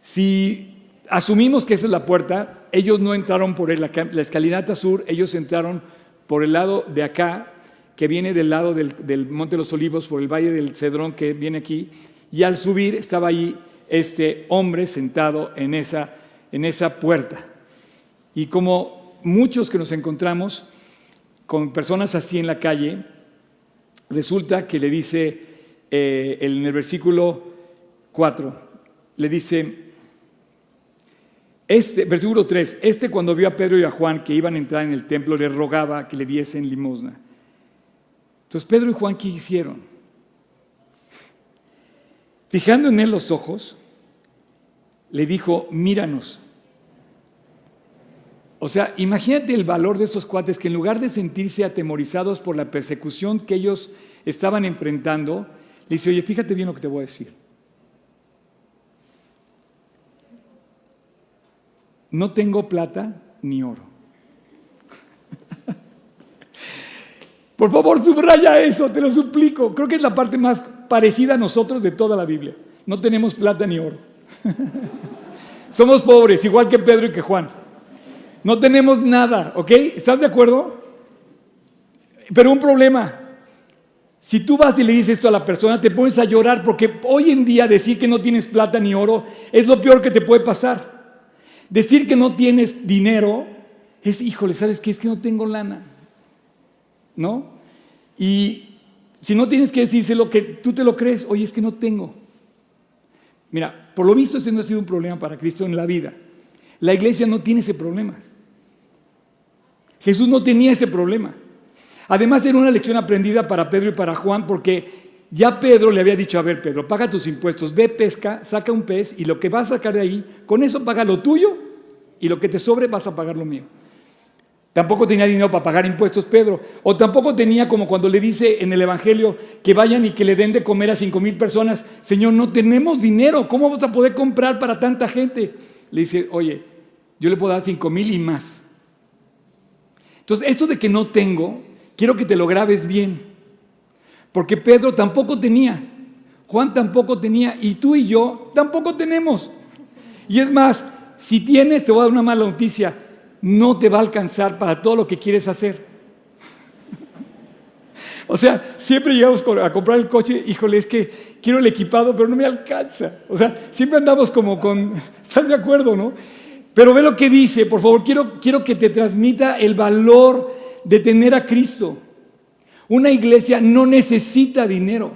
Si asumimos que esa es la puerta, ellos no entraron por la, escalinata sur, ellos entraron por el lado de acá, que viene del lado del, Monte de los Olivos, por el Valle del Cedrón que viene aquí, y al subir estaba allí este hombre sentado en esa, en esa puerta. Y como muchos que nos encontramos con personas así en la calle, resulta que le dice eh, en el versículo 4, le dice, este, versículo 3, este cuando vio a Pedro y a Juan que iban a entrar en el templo, le rogaba que le diesen limosna. Entonces Pedro y Juan, ¿qué hicieron? Fijando en él los ojos, le dijo, míranos. O sea, imagínate el valor de esos cuates que en lugar de sentirse atemorizados por la persecución que ellos estaban enfrentando, le dice, oye, fíjate bien lo que te voy a decir. No tengo plata ni oro. Por favor, subraya eso, te lo suplico. Creo que es la parte más parecida a nosotros de toda la Biblia. No tenemos plata ni oro. (laughs) Somos pobres, igual que Pedro y que Juan. No tenemos nada, ¿ok? ¿Estás de acuerdo? Pero un problema. Si tú vas y le dices esto a la persona, te pones a llorar porque hoy en día decir que no tienes plata ni oro es lo peor que te puede pasar. Decir que no tienes dinero es, híjole, ¿sabes qué? Es que no tengo lana. ¿No? Y si no tienes que decírselo que tú te lo crees, oye, es que no tengo. Mira, por lo visto ese no ha sido un problema para Cristo en la vida. La iglesia no tiene ese problema. Jesús no tenía ese problema. Además era una lección aprendida para Pedro y para Juan porque ya Pedro le había dicho, a ver Pedro, paga tus impuestos, ve pesca, saca un pez y lo que vas a sacar de ahí, con eso paga lo tuyo y lo que te sobre vas a pagar lo mío. Tampoco tenía dinero para pagar impuestos Pedro. O tampoco tenía como cuando le dice en el Evangelio que vayan y que le den de comer a cinco mil personas. Señor, no tenemos dinero. ¿Cómo vamos a poder comprar para tanta gente? Le dice, oye, yo le puedo dar cinco mil y más. Entonces, esto de que no tengo, quiero que te lo grabes bien. Porque Pedro tampoco tenía. Juan tampoco tenía. Y tú y yo tampoco tenemos. Y es más, si tienes, te voy a dar una mala noticia no te va a alcanzar para todo lo que quieres hacer. (laughs) O sea, siempre llegamos a comprar el coche, híjole, es que quiero el equipado, pero no me alcanza. O sea, siempre andamos como con, (laughs) ¿estás de acuerdo, no? Pero ve lo que dice, por favor, quiero, quiero que te transmita el valor de tener a Cristo. Una iglesia no necesita dinero,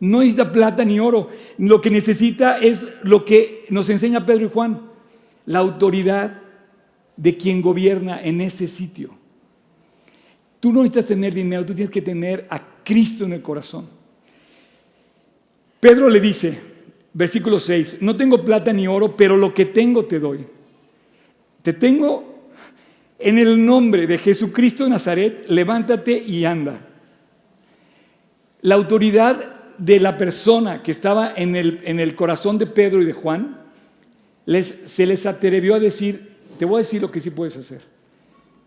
no necesita plata ni oro. Lo que necesita es lo que nos enseña Pedro y Juan, la autoridad de quien gobierna en ese sitio. Tú no necesitas tener dinero, tú tienes que tener a Cristo en el corazón. Pedro le dice, versículo 6, no tengo plata ni oro, pero lo que tengo te doy. Te tengo en el nombre de Jesucristo de Nazaret, levántate y anda. La autoridad de la persona que estaba en el, en el corazón de Pedro y de Juan, se les atrevió a decir, te voy a decir lo que sí puedes hacer.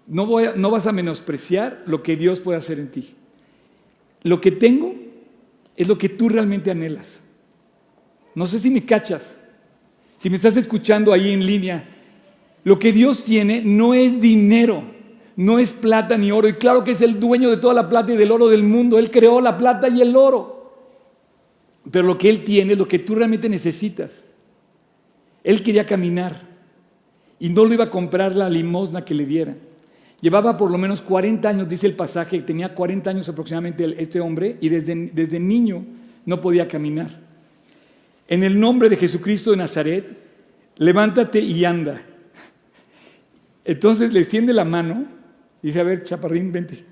No, vas a menospreciar lo que Dios puede hacer en ti. Lo que tengo es lo que tú realmente anhelas. No sé si me cachas, si me estás escuchando ahí en línea. Lo que Dios tiene no es dinero, no es plata ni oro. Y claro que es el dueño de toda la plata y del oro del mundo. Él creó la plata y el oro. Pero lo que Él tiene es lo que tú realmente necesitas. Él quería caminar y no lo iba a comprar la limosna que le dieran. Llevaba por lo menos 40 años, dice el pasaje, tenía 40 años aproximadamente este hombre y desde, desde niño no podía caminar. En el nombre de Jesucristo de Nazaret, levántate y anda. Entonces le extiende la mano dice, a ver, chaparrín, vente.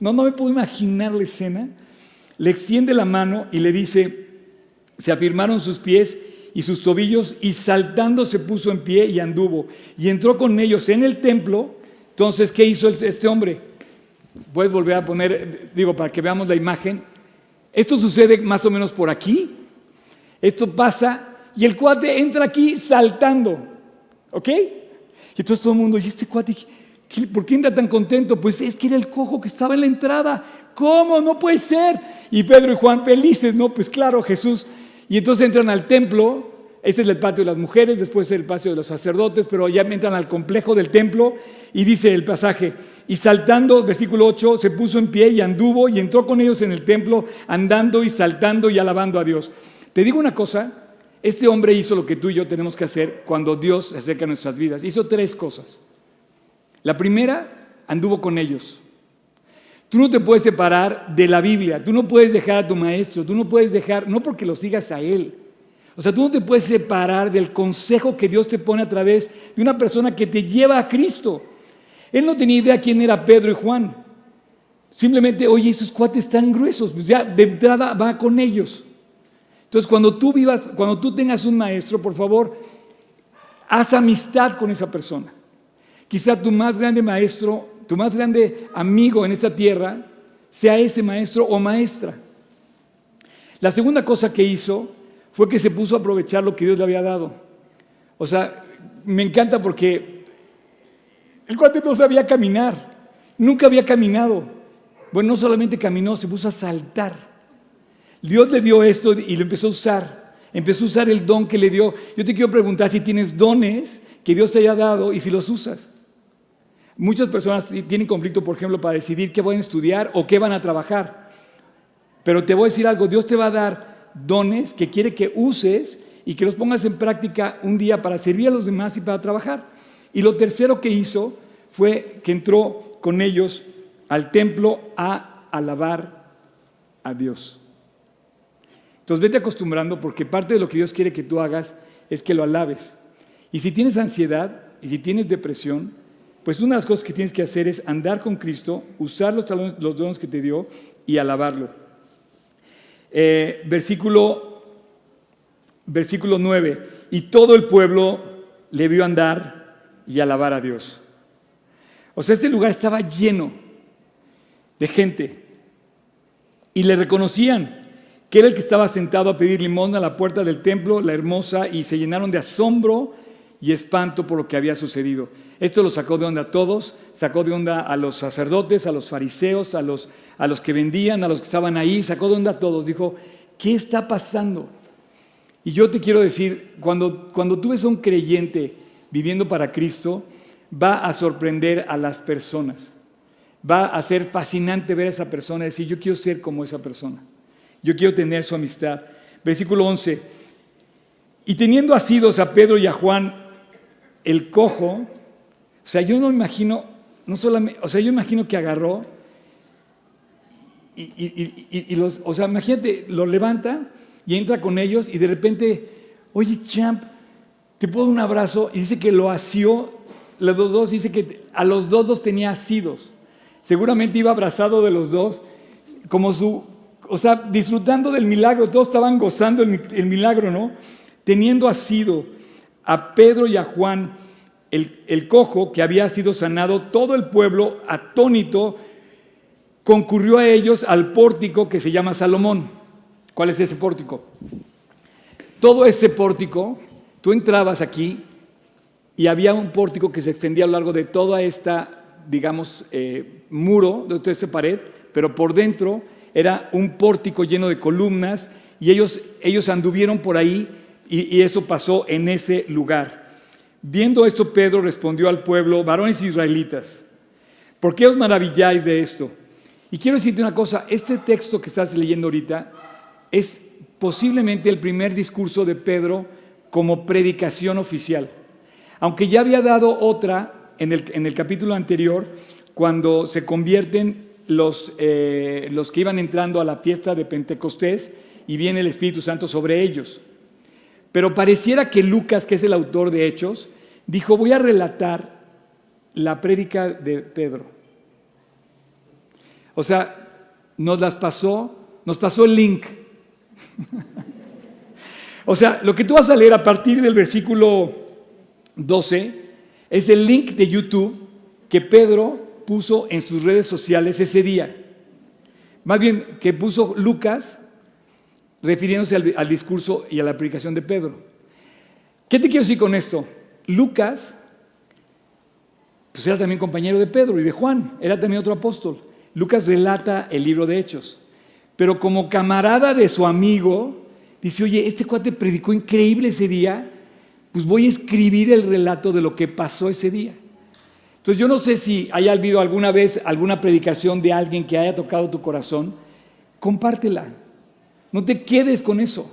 No, no me puedo imaginar la escena. Le extiende la mano y le dice, se afirmaron sus pies y sus tobillos, y saltando se puso en pie y anduvo, y entró con ellos en el templo. Entonces, ¿qué hizo este hombre? Puedes volver a poner, digo, para que veamos la imagen. Esto sucede más o menos por aquí. Esto pasa, y el cuate entra aquí saltando. ¿Ok? Y entonces todo el mundo, ¿y este cuate? ¿Por qué entra tan contento? Pues es que era el cojo que estaba en la entrada. ¿Cómo? No puede ser. Y Pedro y Juan felices, ¿no? Pues claro, Jesús y entonces entran al templo, ese es el patio de las mujeres, después es el patio de los sacerdotes, pero ya entran al complejo del templo y dice el pasaje, y saltando, versículo 8, se puso en pie y anduvo y entró con ellos en el templo, andando y saltando y alabando a Dios. Te digo una cosa, este hombre hizo lo que tú y yo tenemos que hacer cuando Dios se acerca a nuestras vidas. Hizo tres cosas. La primera, anduvo con ellos. Tú no te puedes separar de la Biblia, tú no puedes dejar a tu maestro, tú no puedes dejar, no porque lo sigas a él. O sea, tú no te puedes separar del consejo que Dios te pone a través de una persona que te lleva a Cristo. Él no tenía idea quién era Pedro y Juan. Simplemente, oye, esos cuates están gruesos, pues ya de entrada va con ellos. Entonces, cuando tú vivas, cuando tú tengas un maestro, por favor, haz amistad con esa persona. Quizá tu más grande maestro tu más grande amigo en esta tierra sea ese maestro o maestra. La segunda cosa que hizo fue que se puso a aprovechar lo que Dios le había dado. O sea, me encanta porque el cuate no sabía caminar, nunca había caminado. Bueno, no solamente caminó, se puso a saltar. Dios le dio esto y lo empezó a usar. Empezó a usar el don que le dio. Yo te quiero preguntar si tienes dones que Dios te haya dado y si los usas. Muchas personas tienen conflicto, por ejemplo, para decidir qué van a estudiar o qué van a trabajar. Pero te voy a decir algo, Dios te va a dar dones que quiere que uses y que los pongas en práctica un día para servir a los demás y para trabajar. Y lo tercero que hizo fue que entró con ellos al templo a alabar a Dios. Entonces vete acostumbrando porque parte de lo que Dios quiere que tú hagas es que lo alabes. Y si tienes ansiedad y si tienes depresión, pues una de las cosas que tienes que hacer es andar con Cristo, usar los, los dones que te dio y alabarlo. Eh, versículo, versículo 9. Y todo el pueblo le vio andar y alabar a Dios. O sea, este lugar estaba lleno de gente y le reconocían que era el que estaba sentado a pedir limón a la puerta del templo, la hermosa, y se llenaron de asombro y espanto por lo que había sucedido. Esto lo sacó de onda a todos, sacó de onda a los sacerdotes, a los fariseos, a los, a los que vendían, a los que estaban ahí, sacó de onda a todos. Dijo, ¿qué está pasando? Y yo te quiero decir, cuando, cuando tú ves a un creyente viviendo para Cristo, va a sorprender a las personas. Va a ser fascinante ver a esa persona y decir, yo quiero ser como esa persona. Yo quiero tener su amistad. Versículo 11. Y teniendo asidos a Pedro y a Juan, el cojo, o sea, yo no imagino, no solamente, o sea, yo imagino que agarró y, los, o sea, imagínate, lo levanta y entra con ellos y de repente, oye, champ, te puedo un abrazo y dice que lo asió, los dos, dos, dice que a los dos los tenía asidos. Seguramente iba abrazado de los dos, como su, o sea, disfrutando del milagro, todos estaban gozando el, el milagro, ¿no? Teniendo asido a Pedro y a Juan, el, cojo que había sido sanado, todo el pueblo atónito concurrió a ellos al pórtico que se llama Salomón. ¿Cuál es ese pórtico? Todo ese pórtico, tú entrabas aquí y había un pórtico que se extendía a lo largo de toda esta, digamos, eh, muro, de toda esta pared, pero por dentro era un pórtico lleno de columnas y ellos, ellos anduvieron por ahí y eso pasó en ese lugar. Viendo esto, Pedro respondió al pueblo, varones israelitas, ¿por qué os maravilláis de esto? Y quiero decirte una cosa, este texto que estás leyendo ahorita es posiblemente el primer discurso de Pedro como predicación oficial. Aunque ya había dado otra en el, capítulo anterior, cuando se convierten los, eh, los que iban entrando a la fiesta de Pentecostés y viene el Espíritu Santo sobre ellos. Pero pareciera que Lucas, que es el autor de Hechos, dijo, voy a relatar la prédica de Pedro. O sea, nos las pasó, nos pasó el link. (laughs) o sea, lo que tú vas a leer a partir del versículo 12 es el link de YouTube que Pedro puso en sus redes sociales ese día. Más bien, que puso Lucas refiriéndose al, discurso y a la predicación de Pedro. ¿Qué te quiero decir con esto? Lucas, pues era también compañero de Pedro y de Juan, era también otro apóstol. Lucas relata el libro de Hechos, pero como camarada de su amigo, dice, oye, este cuate predicó increíble ese día, pues voy a escribir el relato de lo que pasó ese día. Entonces yo no sé si haya habido alguna vez alguna predicación de alguien que haya tocado tu corazón, compártela. No te quedes con eso.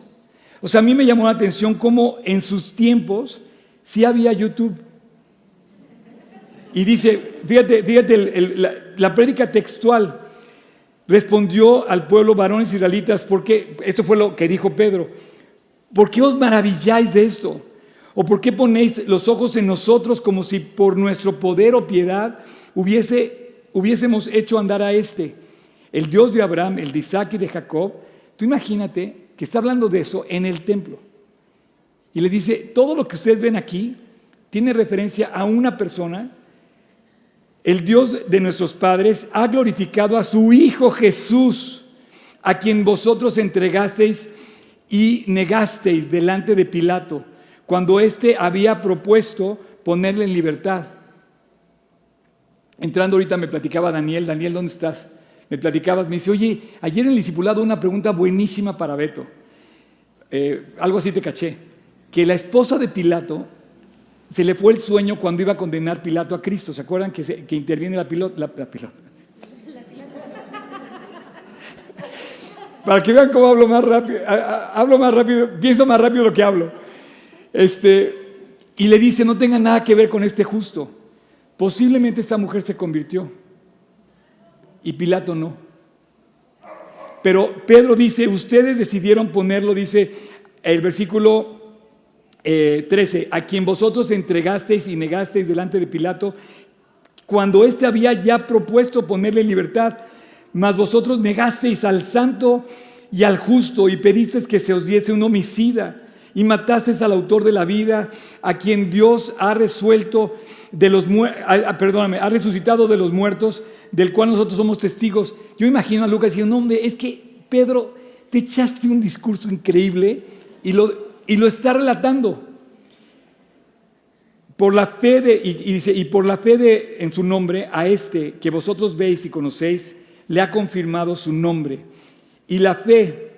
O sea, a mí me llamó la atención cómo en sus tiempos sí había YouTube. Y dice, fíjate, fíjate la, la prédica textual. Respondió al pueblo varones israelitas, porque esto fue lo que dijo Pedro. ¿Por qué os maravilláis de esto? ¿O por qué ponéis los ojos en nosotros como si por nuestro poder o piedad hubiese, hubiésemos hecho andar a este? El Dios de Abraham, el de Isaac y de Jacob, Tú imagínate que está hablando de eso en el templo. Y le dice, todo lo que ustedes ven aquí tiene referencia a una persona. El Dios de nuestros padres ha glorificado a su Hijo Jesús, a quien vosotros entregasteis y negasteis delante de Pilato, cuando éste había propuesto ponerle en libertad. Entrando ahorita me platicaba Daniel, Daniel, ¿dónde estás? Me platicabas, me dice, oye, ayer en el discipulado una pregunta buenísima para Beto. Eh, algo así te caché. Que la esposa de Pilato se le fue el sueño cuando iba a condenar Pilato a Cristo. ¿Se acuerdan que, interviene la piloto? La, (laughs) para que vean cómo hablo más rápido, hablo más rápido, pienso más rápido lo que hablo. Este, y le dice, no tenga nada que ver con este justo. Posiblemente esta mujer se convirtió y Pilato no. Pero Pedro dice, ustedes decidieron ponerlo, dice el versículo 13, eh, a quien vosotros entregasteis y negasteis delante de Pilato, cuando éste había ya propuesto ponerle en libertad, mas vosotros negasteis al santo y al justo y pedisteis que se os diese un homicida y matasteis al autor de la vida, a quien Dios ha resuelto de los perdóname, ha resucitado de los muertos, del cual nosotros somos testigos. Yo imagino a Lucas diciendo, hombre, es que Pedro, te echaste un discurso increíble y lo, y está relatando. Por la fe de, y, dice, y por la fe de, en su nombre, a este que vosotros veis y conocéis, le ha confirmado su nombre. Y la fe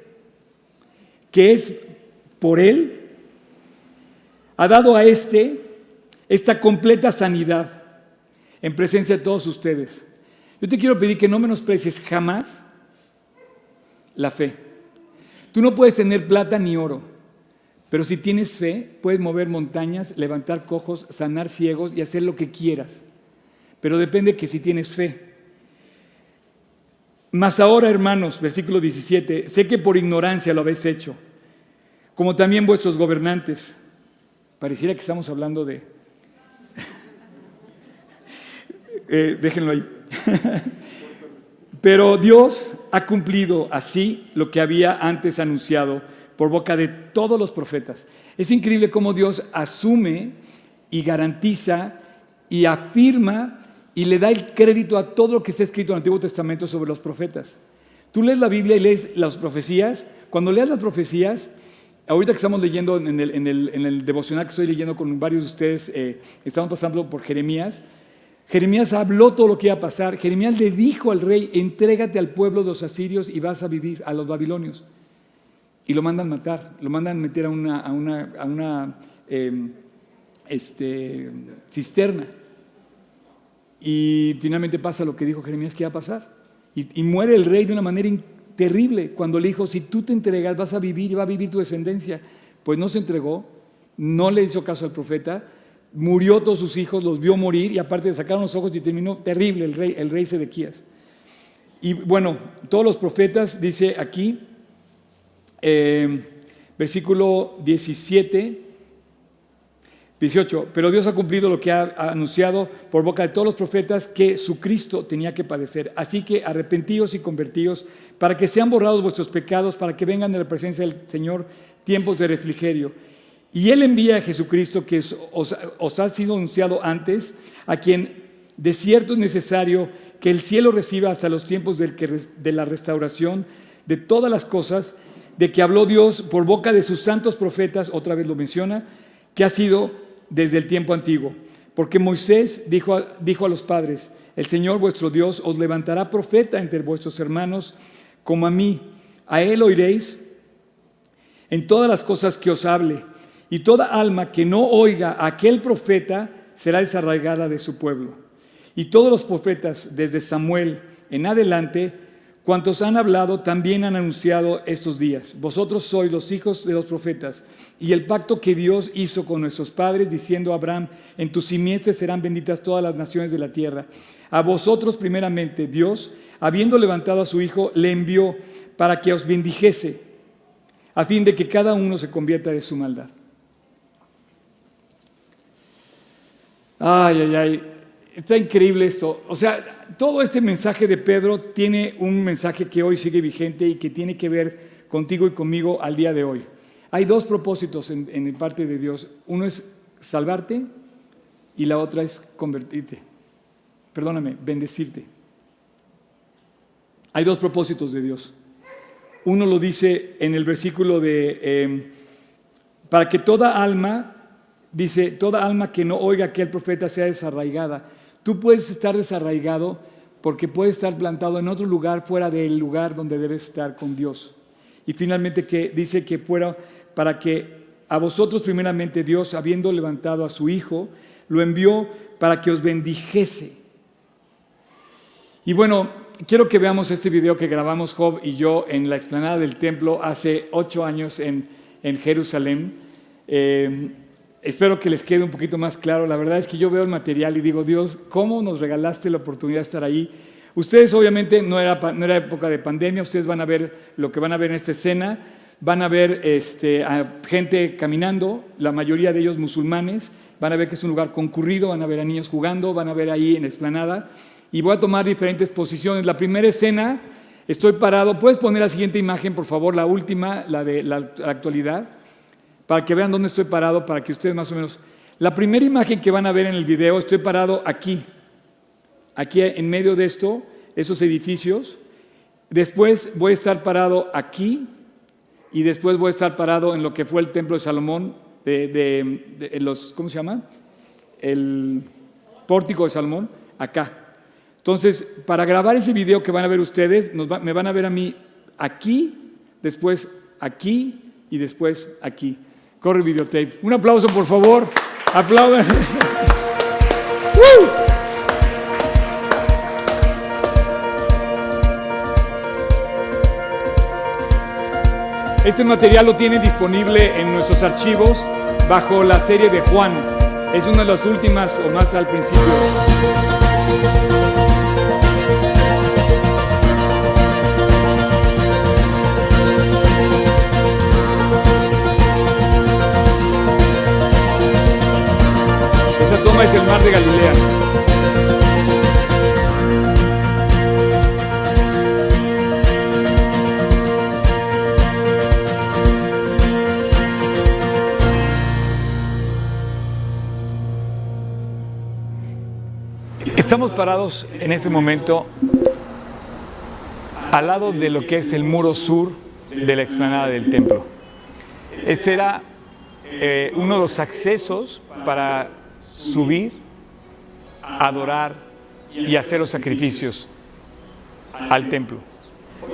que es por él, ha dado a este esta completa sanidad en presencia de todos ustedes. Yo te quiero pedir que no menosprecies jamás la fe. Tú no puedes tener plata ni oro, pero si tienes fe, puedes mover montañas, levantar cojos, sanar ciegos y hacer lo que quieras. Pero depende que si tienes fe. Mas ahora, hermanos, versículo 17, sé que por ignorancia lo habéis hecho, como también vuestros gobernantes. Pareciera que estamos hablando de... (laughs) Eh, déjenlo ahí. (laughs) Pero Dios ha cumplido así lo que había antes anunciado por boca de todos los profetas. Es increíble cómo Dios asume y garantiza y afirma y le da el crédito a todo lo que está escrito en el Antiguo Testamento sobre los profetas. Tú lees la Biblia y lees las profecías. Cuando leas las profecías, ahorita que estamos leyendo en el, devocional que estoy leyendo con varios de ustedes, eh, estamos pasando por Jeremías, Jeremías habló todo lo que iba a pasar. Jeremías le dijo al rey, entrégate al pueblo de los asirios y vas a vivir a los babilonios. Y lo mandan matar, lo mandan meter a una, a una, em, este, cisterna. Y finalmente pasa lo que dijo Jeremías que iba a pasar. Y, y muere el rey de una manera terrible cuando le dijo, si tú te entregas vas a vivir y va a vivir tu descendencia. Pues no se entregó, no le hizo caso al profeta murió todos sus hijos, los vio morir y aparte de sacar los ojos y terminó terrible el rey, el rey Sedequías. Y bueno, todos los profetas, dice aquí, eh, versículo 17, 18, pero Dios ha cumplido lo que ha anunciado por boca de todos los profetas que su Cristo tenía que padecer. Así que arrepentíos y convertíos para que sean borrados vuestros pecados, para que vengan de la presencia del Señor tiempos de refrigerio y Él envía a Jesucristo que os, ha sido anunciado antes, a quien de cierto es necesario que el cielo reciba hasta los tiempos de la restauración de todas las cosas, de que habló Dios por boca de sus santos profetas, otra vez lo menciona, que ha sido desde el tiempo antiguo. Porque Moisés dijo dijo a los padres, el Señor vuestro Dios os levantará profeta entre vuestros hermanos como a mí. A él oiréis en todas las cosas que os hable y toda alma que no oiga a aquel profeta será desarraigada de su pueblo. Y todos los profetas, desde Samuel en adelante, cuantos han hablado, también han anunciado estos días. Vosotros sois los hijos de los profetas, y el pacto que Dios hizo con nuestros padres, diciendo a Abraham, en tus simientes serán benditas todas las naciones de la tierra. A vosotros primeramente Dios, habiendo levantado a su Hijo, le envió para que os bendijese, a fin de que cada uno se convierta de su maldad. Ay, ay, ay. Está increíble esto. O sea, todo este mensaje de Pedro tiene un mensaje que hoy sigue vigente y que tiene que ver contigo y conmigo al día de hoy. Hay dos propósitos en, parte de Dios. Uno es salvarte y la otra es convertirte. Perdóname, bendecirte. Hay dos propósitos de Dios. Uno lo dice en el versículo de, em, para que toda alma Dice, toda alma que no oiga que el profeta sea desarraigada. Tú puedes estar desarraigado porque puedes estar plantado en otro lugar fuera del lugar donde debes estar con Dios. Y finalmente que dice que fuera para que a vosotros primeramente Dios, habiendo levantado a su Hijo, lo envió para que os bendijese. Y bueno, quiero que veamos este video que grabamos Job y yo en la explanada del templo hace ocho años en, Jerusalén. Eh, espero que les quede un poquito más claro. La verdad es que yo veo el material y digo, Dios, ¿cómo nos regalaste la oportunidad de estar ahí? Ustedes obviamente no era, no era época de pandemia, ustedes van a ver lo que van a ver en esta escena, van a ver este, a gente caminando, la mayoría de ellos musulmanes, van a ver que es un lugar concurrido, van a ver a niños jugando, van a ver ahí en la explanada. Y voy a tomar diferentes posiciones. La primera escena, estoy parado, puedes poner la siguiente imagen, por favor, la última, la de la actualidad para que vean dónde estoy parado, para que ustedes más o menos... La primera imagen que van a ver en el video, estoy parado aquí, aquí en medio de esto, esos edificios. Después voy a estar parado aquí y después voy a estar parado en lo que fue el templo de Salomón, de, los, ¿cómo se llama? El pórtico de Salomón, acá. Entonces, para grabar ese video que van a ver ustedes, me van a ver a mí aquí, después aquí y después aquí. Corre videotape. Un aplauso, por favor. Aplaudan. (laughs) Este material lo tienen disponible en nuestros archivos bajo la serie de Juan. Es una de las últimas o más al principio. Es el mar de Galilea. Estamos parados en este momento al lado de lo que es el muro sur de la explanada del templo. Este era eh, uno de los accesos para subir, adorar y hacer los sacrificios al templo.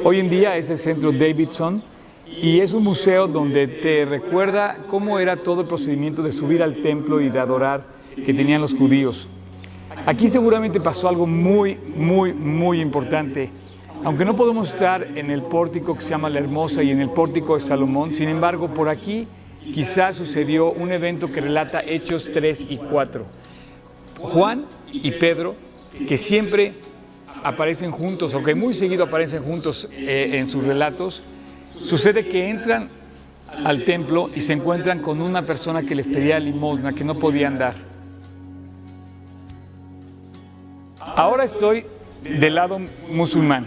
Hoy en día es el centro Davidson y es un museo donde te recuerda cómo era todo el procedimiento de subir al templo y de adorar que tenían los judíos. Aquí seguramente pasó algo muy, muy, muy importante. Aunque no podemos estar en el pórtico que se llama La Hermosa y en el pórtico de Salomón, sin embargo, por aquí quizás sucedió un evento que relata Hechos 3 y 4. Juan y Pedro, que siempre aparecen juntos, o que muy seguido aparecen juntos eh, en sus relatos, sucede que entran al templo y se encuentran con una persona que les pedía limosna, que no podían dar. Ahora estoy del lado musulmán,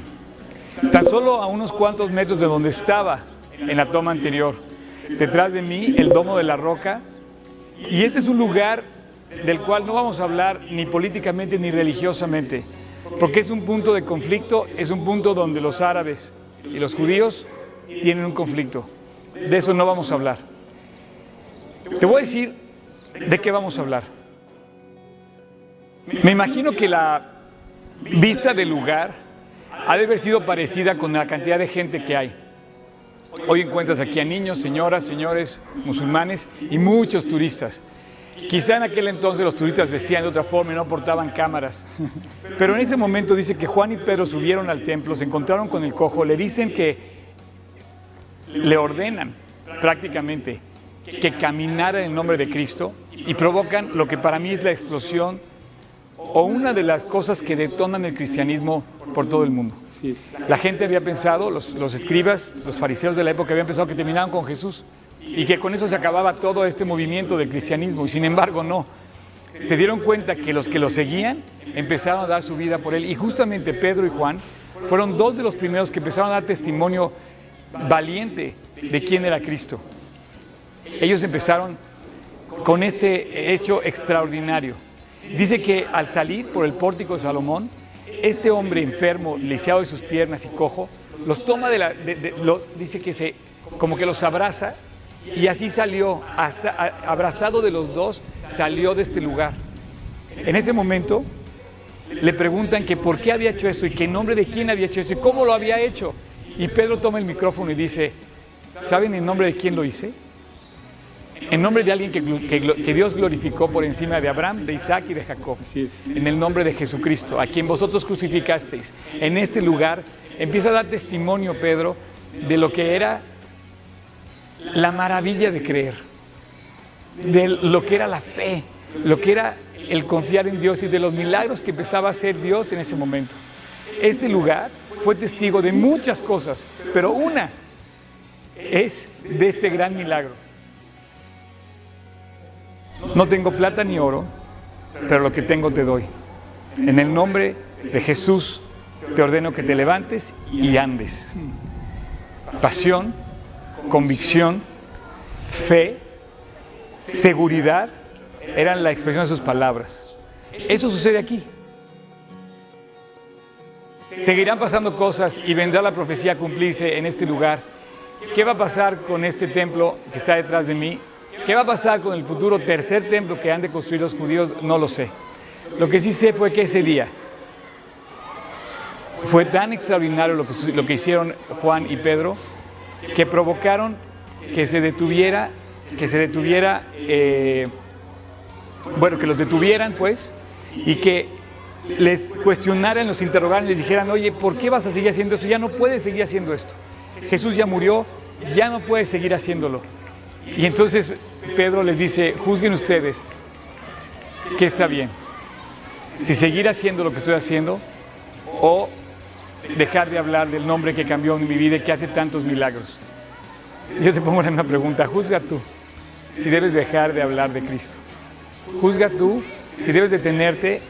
tan solo a unos cuantos metros de donde estaba en la toma anterior detrás de mí el Domo de la Roca. Y este es un lugar del cual no vamos a hablar ni políticamente ni religiosamente, porque es un punto de conflicto, es un punto donde los árabes y los judíos tienen un conflicto. De eso no vamos a hablar. Te voy a decir de qué vamos a hablar. Me imagino que la vista del lugar ha de haber sido parecida con la cantidad de gente que hay. Hoy encuentras aquí a niños, señoras, señores musulmanes y muchos turistas. Quizá en aquel entonces los turistas vestían de otra forma y no portaban cámaras. Pero en ese momento dice que Juan y Pedro subieron al templo, se encontraron con el cojo, le dicen que le ordenan prácticamente que caminara en nombre de Cristo y provocan lo que para mí es la explosión o una de las cosas que detonan el cristianismo por todo el mundo. La gente había pensado, los, escribas, los fariseos de la época habían pensado que terminaban con Jesús y que con eso se acababa todo este movimiento del cristianismo y sin embargo no. Se dieron cuenta que los que lo seguían empezaron a dar su vida por él y justamente Pedro y Juan fueron dos de los primeros que empezaron a dar testimonio valiente de quién era Cristo. Ellos empezaron con este hecho extraordinario. Dice que al salir por el pórtico de Salomón, este hombre enfermo, lisiado de sus piernas y cojo, los toma de la, dice que se, como que los abraza y así salió, hasta abrazado de los dos, salió de este lugar. En ese momento le preguntan que por qué había hecho eso y que en nombre de quién había hecho eso y cómo lo había hecho. Y Pedro toma el micrófono y dice, ¿saben en nombre de quién lo hice? En nombre de alguien que, Dios glorificó por encima de Abraham, de Isaac y de Jacob. En el nombre de Jesucristo, a quien vosotros crucificasteis. En este lugar empieza a dar testimonio Pedro de lo que era la maravilla de creer. de lo que era la fe, lo que era el confiar en Dios y de los milagros que empezaba a hacer Dios en ese momento. Este lugar fue testigo de muchas cosas, pero una es de este gran milagro. No tengo plata ni oro, pero lo que tengo te doy. En el nombre de Jesús te ordeno que te levantes y andes. Pasión, convicción, fe, seguridad eran la expresión de sus palabras. Eso sucede aquí. Seguirán pasando cosas y vendrá la profecía a cumplirse en este lugar. ¿Qué va a pasar con este templo que está detrás de mí? ¿Qué va a pasar con el futuro tercer templo que han de construir los judíos? No lo sé. Lo que sí sé fue que ese día fue tan extraordinario lo que, hicieron Juan y Pedro que provocaron que se detuviera, que se detuviera, eh, bueno, que los detuvieran pues, y que les cuestionaran, los interrogaran, les dijeran, oye, ¿por qué vas a seguir haciendo esto? Ya no puedes seguir haciendo esto. Jesús ya murió, ya no puedes seguir haciéndolo. Y entonces Pedro les dice, juzguen ustedes qué está bien. Si seguir haciendo lo que estoy haciendo o dejar de hablar del nombre que cambió mi vida y que hace tantos milagros. Yo te pongo una pregunta, juzga tú si debes dejar de hablar de Cristo. Juzga tú si debes detenerte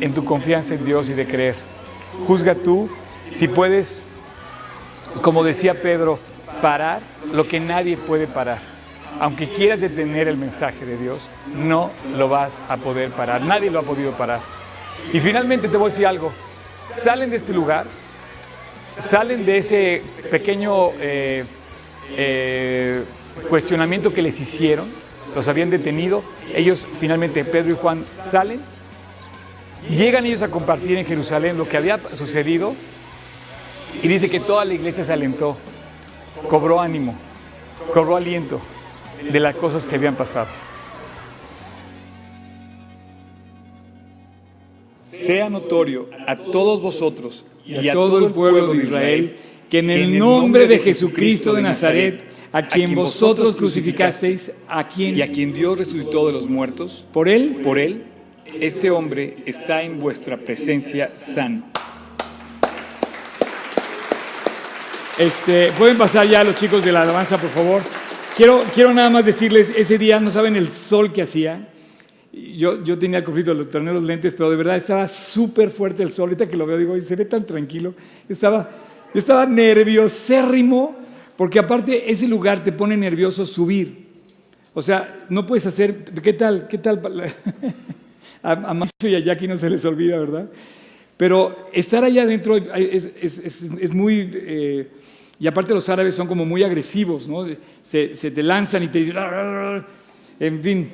en tu confianza en Dios y de creer. Juzga tú si puedes, como decía Pedro, parar lo que nadie puede parar. Aunque quieras detener el mensaje de Dios, no lo vas a poder parar. Nadie lo ha podido parar. Y finalmente te voy a decir algo. Salen de este lugar, salen de ese pequeño eh, eh, cuestionamiento que les hicieron, los habían detenido, ellos finalmente, Pedro y Juan, salen, llegan ellos a compartir en Jerusalén lo que había sucedido y dice que toda la iglesia se alentó, cobró ánimo, cobró aliento de las cosas que habían pasado. Sea notorio a todos vosotros y a todo el pueblo de Israel que en el nombre de Jesucristo de Nazaret, a quien vosotros crucificasteis, a quien y a quien Dios resucitó de los muertos, por él, por él, este hombre está en vuestra presencia sano. Este, pueden pasar ya los chicos de la alabanza, por favor. Quiero, quiero nada más decirles, ese día no saben el sol que hacía. Yo, yo tenía el conflicto de tener los lentes, pero de verdad estaba súper fuerte el sol. Ahorita que lo veo, digo, se ve tan tranquilo. Estaba, yo estaba nerviosérrimo, porque aparte ese lugar te pone nervioso subir. O sea, no puedes hacer, ¿qué tal? ¿Qué tal? (laughs) a, a Macho y a Jackie no se les olvida, ¿verdad? Pero estar allá adentro es, es, es, es muy... Eh, y aparte los árabes son como muy agresivos, ¿no? Se, te lanzan y te dicen... En fin,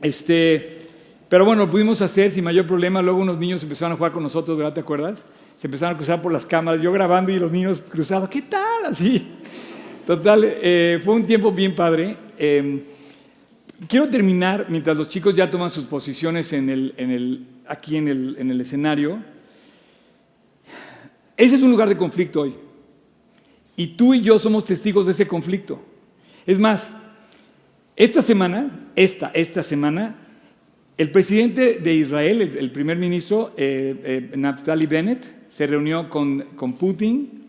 este... Pero bueno, lo pudimos hacer sin mayor problema. Luego unos niños empezaron a jugar con nosotros, ¿verdad? ¿Te acuerdas? Se empezaron a cruzar por las cámaras, yo grabando y los niños cruzados. ¿Qué tal? Así. Total, eh, fue un tiempo bien padre. Eh, quiero terminar, mientras los chicos ya toman sus posiciones en el, en el, aquí en el, en el escenario. Ese es un lugar de conflicto hoy. Y tú y yo somos testigos de ese conflicto. Es más, esta semana, esta, esta semana, el presidente de Israel, el, el primer ministro, eh, eh, Naftali Bennett, se reunió con, con Putin.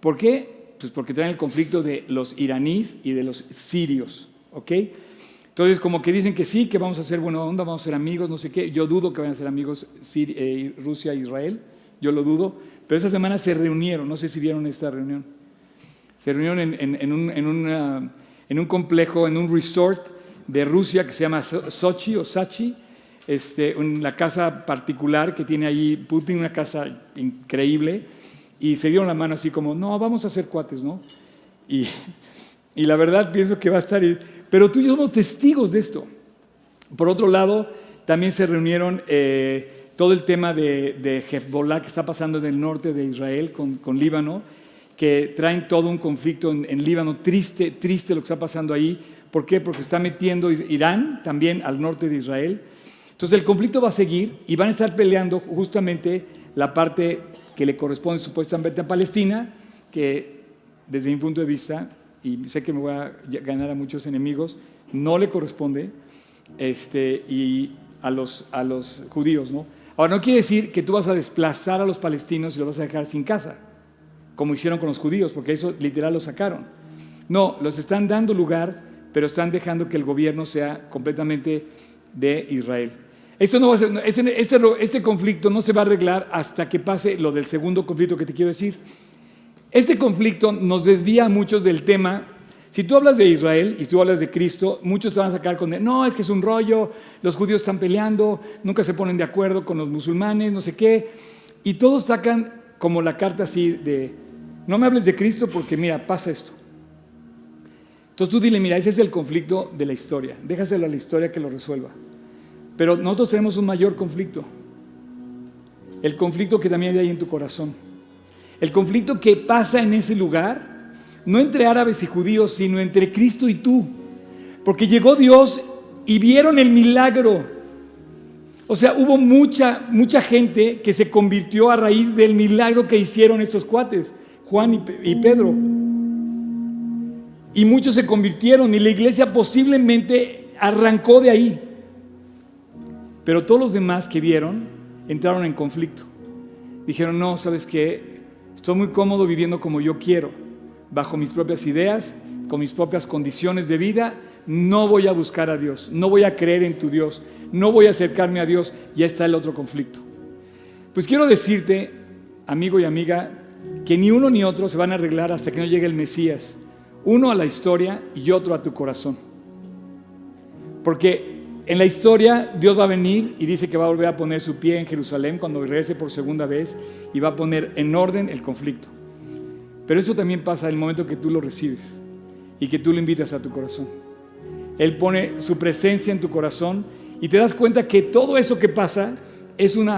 ¿Por qué? Pues porque traen el conflicto de los iraníes y de los sirios. ¿Ok? Entonces, como que dicen que sí, que vamos a ser buena onda, vamos a ser amigos, no sé qué. Yo dudo que vayan a ser amigos eh, Rusia e Israel. Yo lo dudo. Pero esa semana se reunieron, no sé si vieron esta reunión. Se reunieron en, en, en, un, en, una, en un complejo, en un resort de Rusia que se llama Sochi o Sachi, este, la casa particular que tiene allí Putin, una casa increíble, y se dieron la mano así como, no, vamos a hacer cuates, ¿no? Y, y la verdad pienso que va a estar, pero tú y yo somos testigos de esto. Por otro lado, también se reunieron eh, todo el tema de, de Hezbollah que está pasando en el norte de Israel con, con Líbano, que traen todo un conflicto en, en Líbano, triste, triste lo que está pasando ahí. ¿Por qué? Porque está metiendo Irán también al norte de Israel. Entonces el conflicto va a seguir y van a estar peleando justamente la parte que le corresponde supuestamente a Palestina, que desde mi punto de vista, y sé que me voy a ganar a muchos enemigos, no le corresponde, este, y a los, a los judíos, ¿no? Ahora, no quiere decir que tú vas a desplazar a los palestinos y los vas a dejar sin casa, como hicieron con los judíos, porque eso literal lo sacaron. No, los están dando lugar, pero están dejando que el gobierno sea completamente de Israel. Esto no va a ser, este conflicto no se va a arreglar hasta que pase lo del segundo conflicto que te quiero decir. Este conflicto nos desvía a muchos del tema si tú hablas de Israel y tú hablas de Cristo, muchos te van a sacar con, no, es que es un rollo, los judíos están peleando, nunca se ponen de acuerdo con los musulmanes, no sé qué. Y todos sacan como la carta así de, no me hables de Cristo porque mira, pasa esto. Entonces tú dile, mira, ese es el conflicto de la historia, déjaselo a la historia que lo resuelva. Pero nosotros tenemos un mayor conflicto, el conflicto que también hay en tu corazón, el conflicto que pasa en ese lugar no entre árabes y judíos, sino entre Cristo y tú. Porque llegó Dios y vieron el milagro. O sea, hubo mucha, mucha gente que se convirtió a raíz del milagro que hicieron estos cuates, Juan y, Pedro. Y muchos se convirtieron y la iglesia posiblemente arrancó de ahí. Pero todos los demás que vieron entraron en conflicto. Dijeron, no, ¿sabes qué? Estoy muy cómodo viviendo como yo quiero bajo mis propias ideas, con mis propias condiciones de vida, no voy a buscar a Dios, no voy a creer en tu Dios, no voy a acercarme a Dios, ya está el otro conflicto. Pues quiero decirte, amigo y amiga, que ni uno ni otro se van a arreglar hasta que no llegue el Mesías. Uno a la historia y otro a tu corazón. Porque en la historia Dios va a venir y dice que va a volver a poner su pie en Jerusalén cuando regrese por segunda vez y va a poner en orden el conflicto. Pero eso también pasa en el momento que tú lo recibes y que tú lo invitas a tu corazón. Él pone su presencia en tu corazón y te das cuenta que todo eso que pasa es un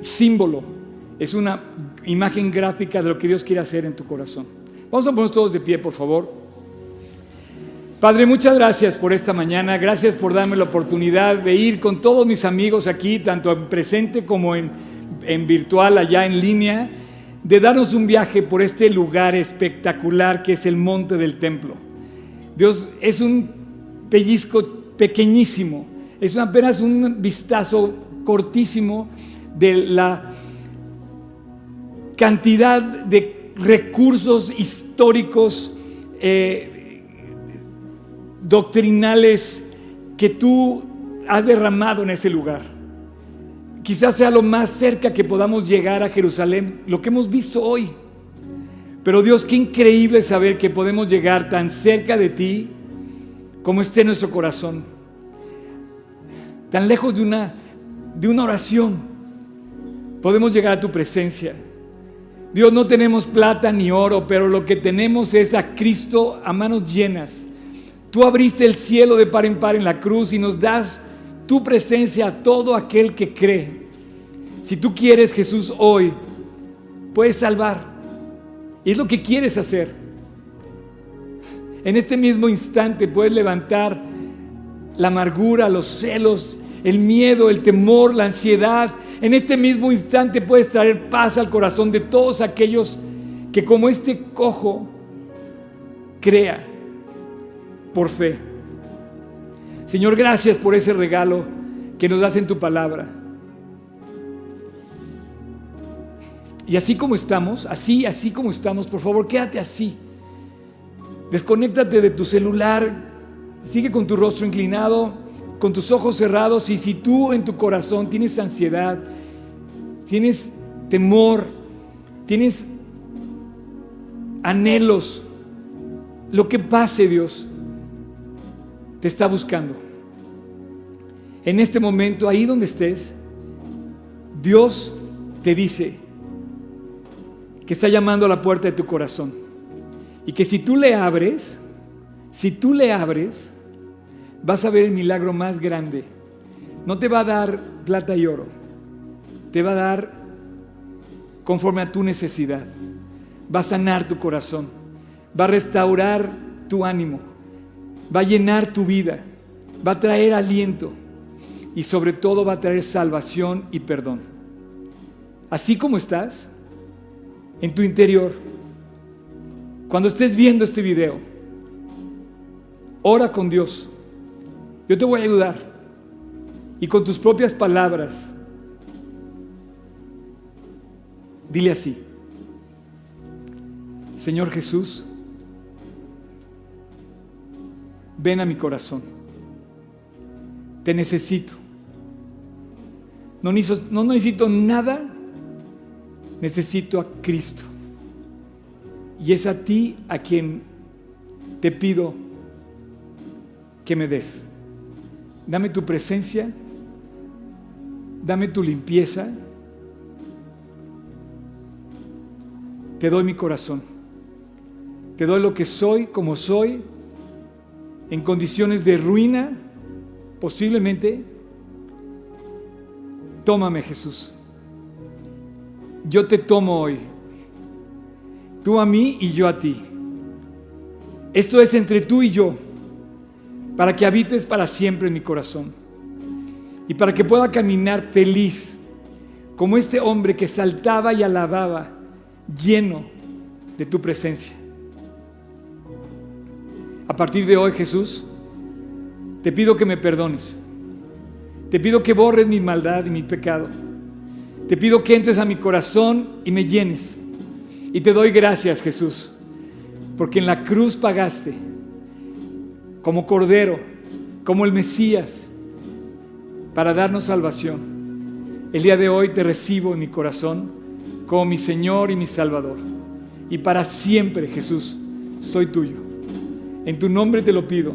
símbolo, es una imagen gráfica de lo que Dios quiere hacer en tu corazón. Vamos a ponernos todos de pie, por favor. Padre, muchas gracias por esta mañana, gracias por darme la oportunidad de ir con todos mis amigos aquí, tanto en presente como en, en virtual, allá en línea de darnos un viaje por este lugar espectacular que es el monte del templo. Dios es un pellizco pequeñísimo, es apenas un vistazo cortísimo de la cantidad de recursos históricos, eh, doctrinales que tú has derramado en ese lugar. Quizás sea lo más cerca que podamos llegar a Jerusalén, lo que hemos visto hoy. Pero Dios, qué increíble saber que podemos llegar tan cerca de ti como esté nuestro corazón. Tan lejos de una, de una oración, podemos llegar a tu presencia. Dios, no tenemos plata ni oro, pero lo que tenemos es a Cristo a manos llenas. Tú abriste el cielo de par en par en la cruz y nos das tu presencia a todo aquel que cree. Si tú quieres Jesús hoy, puedes salvar. Y es lo que quieres hacer. En este mismo instante puedes levantar la amargura, los celos, el miedo, el temor, la ansiedad. En este mismo instante puedes traer paz al corazón de todos aquellos que como este cojo crea por fe. Señor, gracias por ese regalo que nos das en tu palabra. Y así como estamos, así, así como estamos, por favor, quédate así. Desconéctate de tu celular, sigue con tu rostro inclinado, con tus ojos cerrados y si tú en tu corazón tienes ansiedad, tienes temor, tienes anhelos, lo que pase Dios, te está buscando. En este momento, ahí donde estés, Dios te dice que está llamando a la puerta de tu corazón. Y que si tú le abres, si tú le abres, vas a ver el milagro más grande. No te va a dar plata y oro, te va a dar conforme a tu necesidad. Va a sanar tu corazón, va a restaurar tu ánimo va a llenar tu vida, va a traer aliento y sobre todo va a traer salvación y perdón. Así como estás, en tu interior, cuando estés viendo este video, ora con Dios Yo te voy a ayudar. Y con tus propias palabras, dile así. Señor Jesús, ven a mi corazón. Te necesito. No necesito, no necesito nada, necesito a Cristo. Y es a ti a quien te pido que me des. Dame tu presencia, dame tu limpieza. Te doy mi corazón. Te doy lo que soy, como soy, en condiciones de ruina, posiblemente. Tómame, Jesús. Yo te tomo hoy. Tú a mí y yo a ti. Esto es entre tú y yo, para que habites para siempre en mi corazón y para que pueda caminar feliz, como este hombre que saltaba y alababa, lleno de tu presencia. A partir de hoy, Jesús, te pido que me perdones. Te pido que borres mi maldad y mi pecado. Te pido que entres a mi corazón y me llenes. Y te doy gracias, Jesús, porque en la cruz pagaste como Cordero, como el Mesías, para darnos salvación. El día de hoy te recibo en mi corazón como mi Señor y mi Salvador. Y para siempre, Jesús, soy tuyo. En tu nombre te lo pido.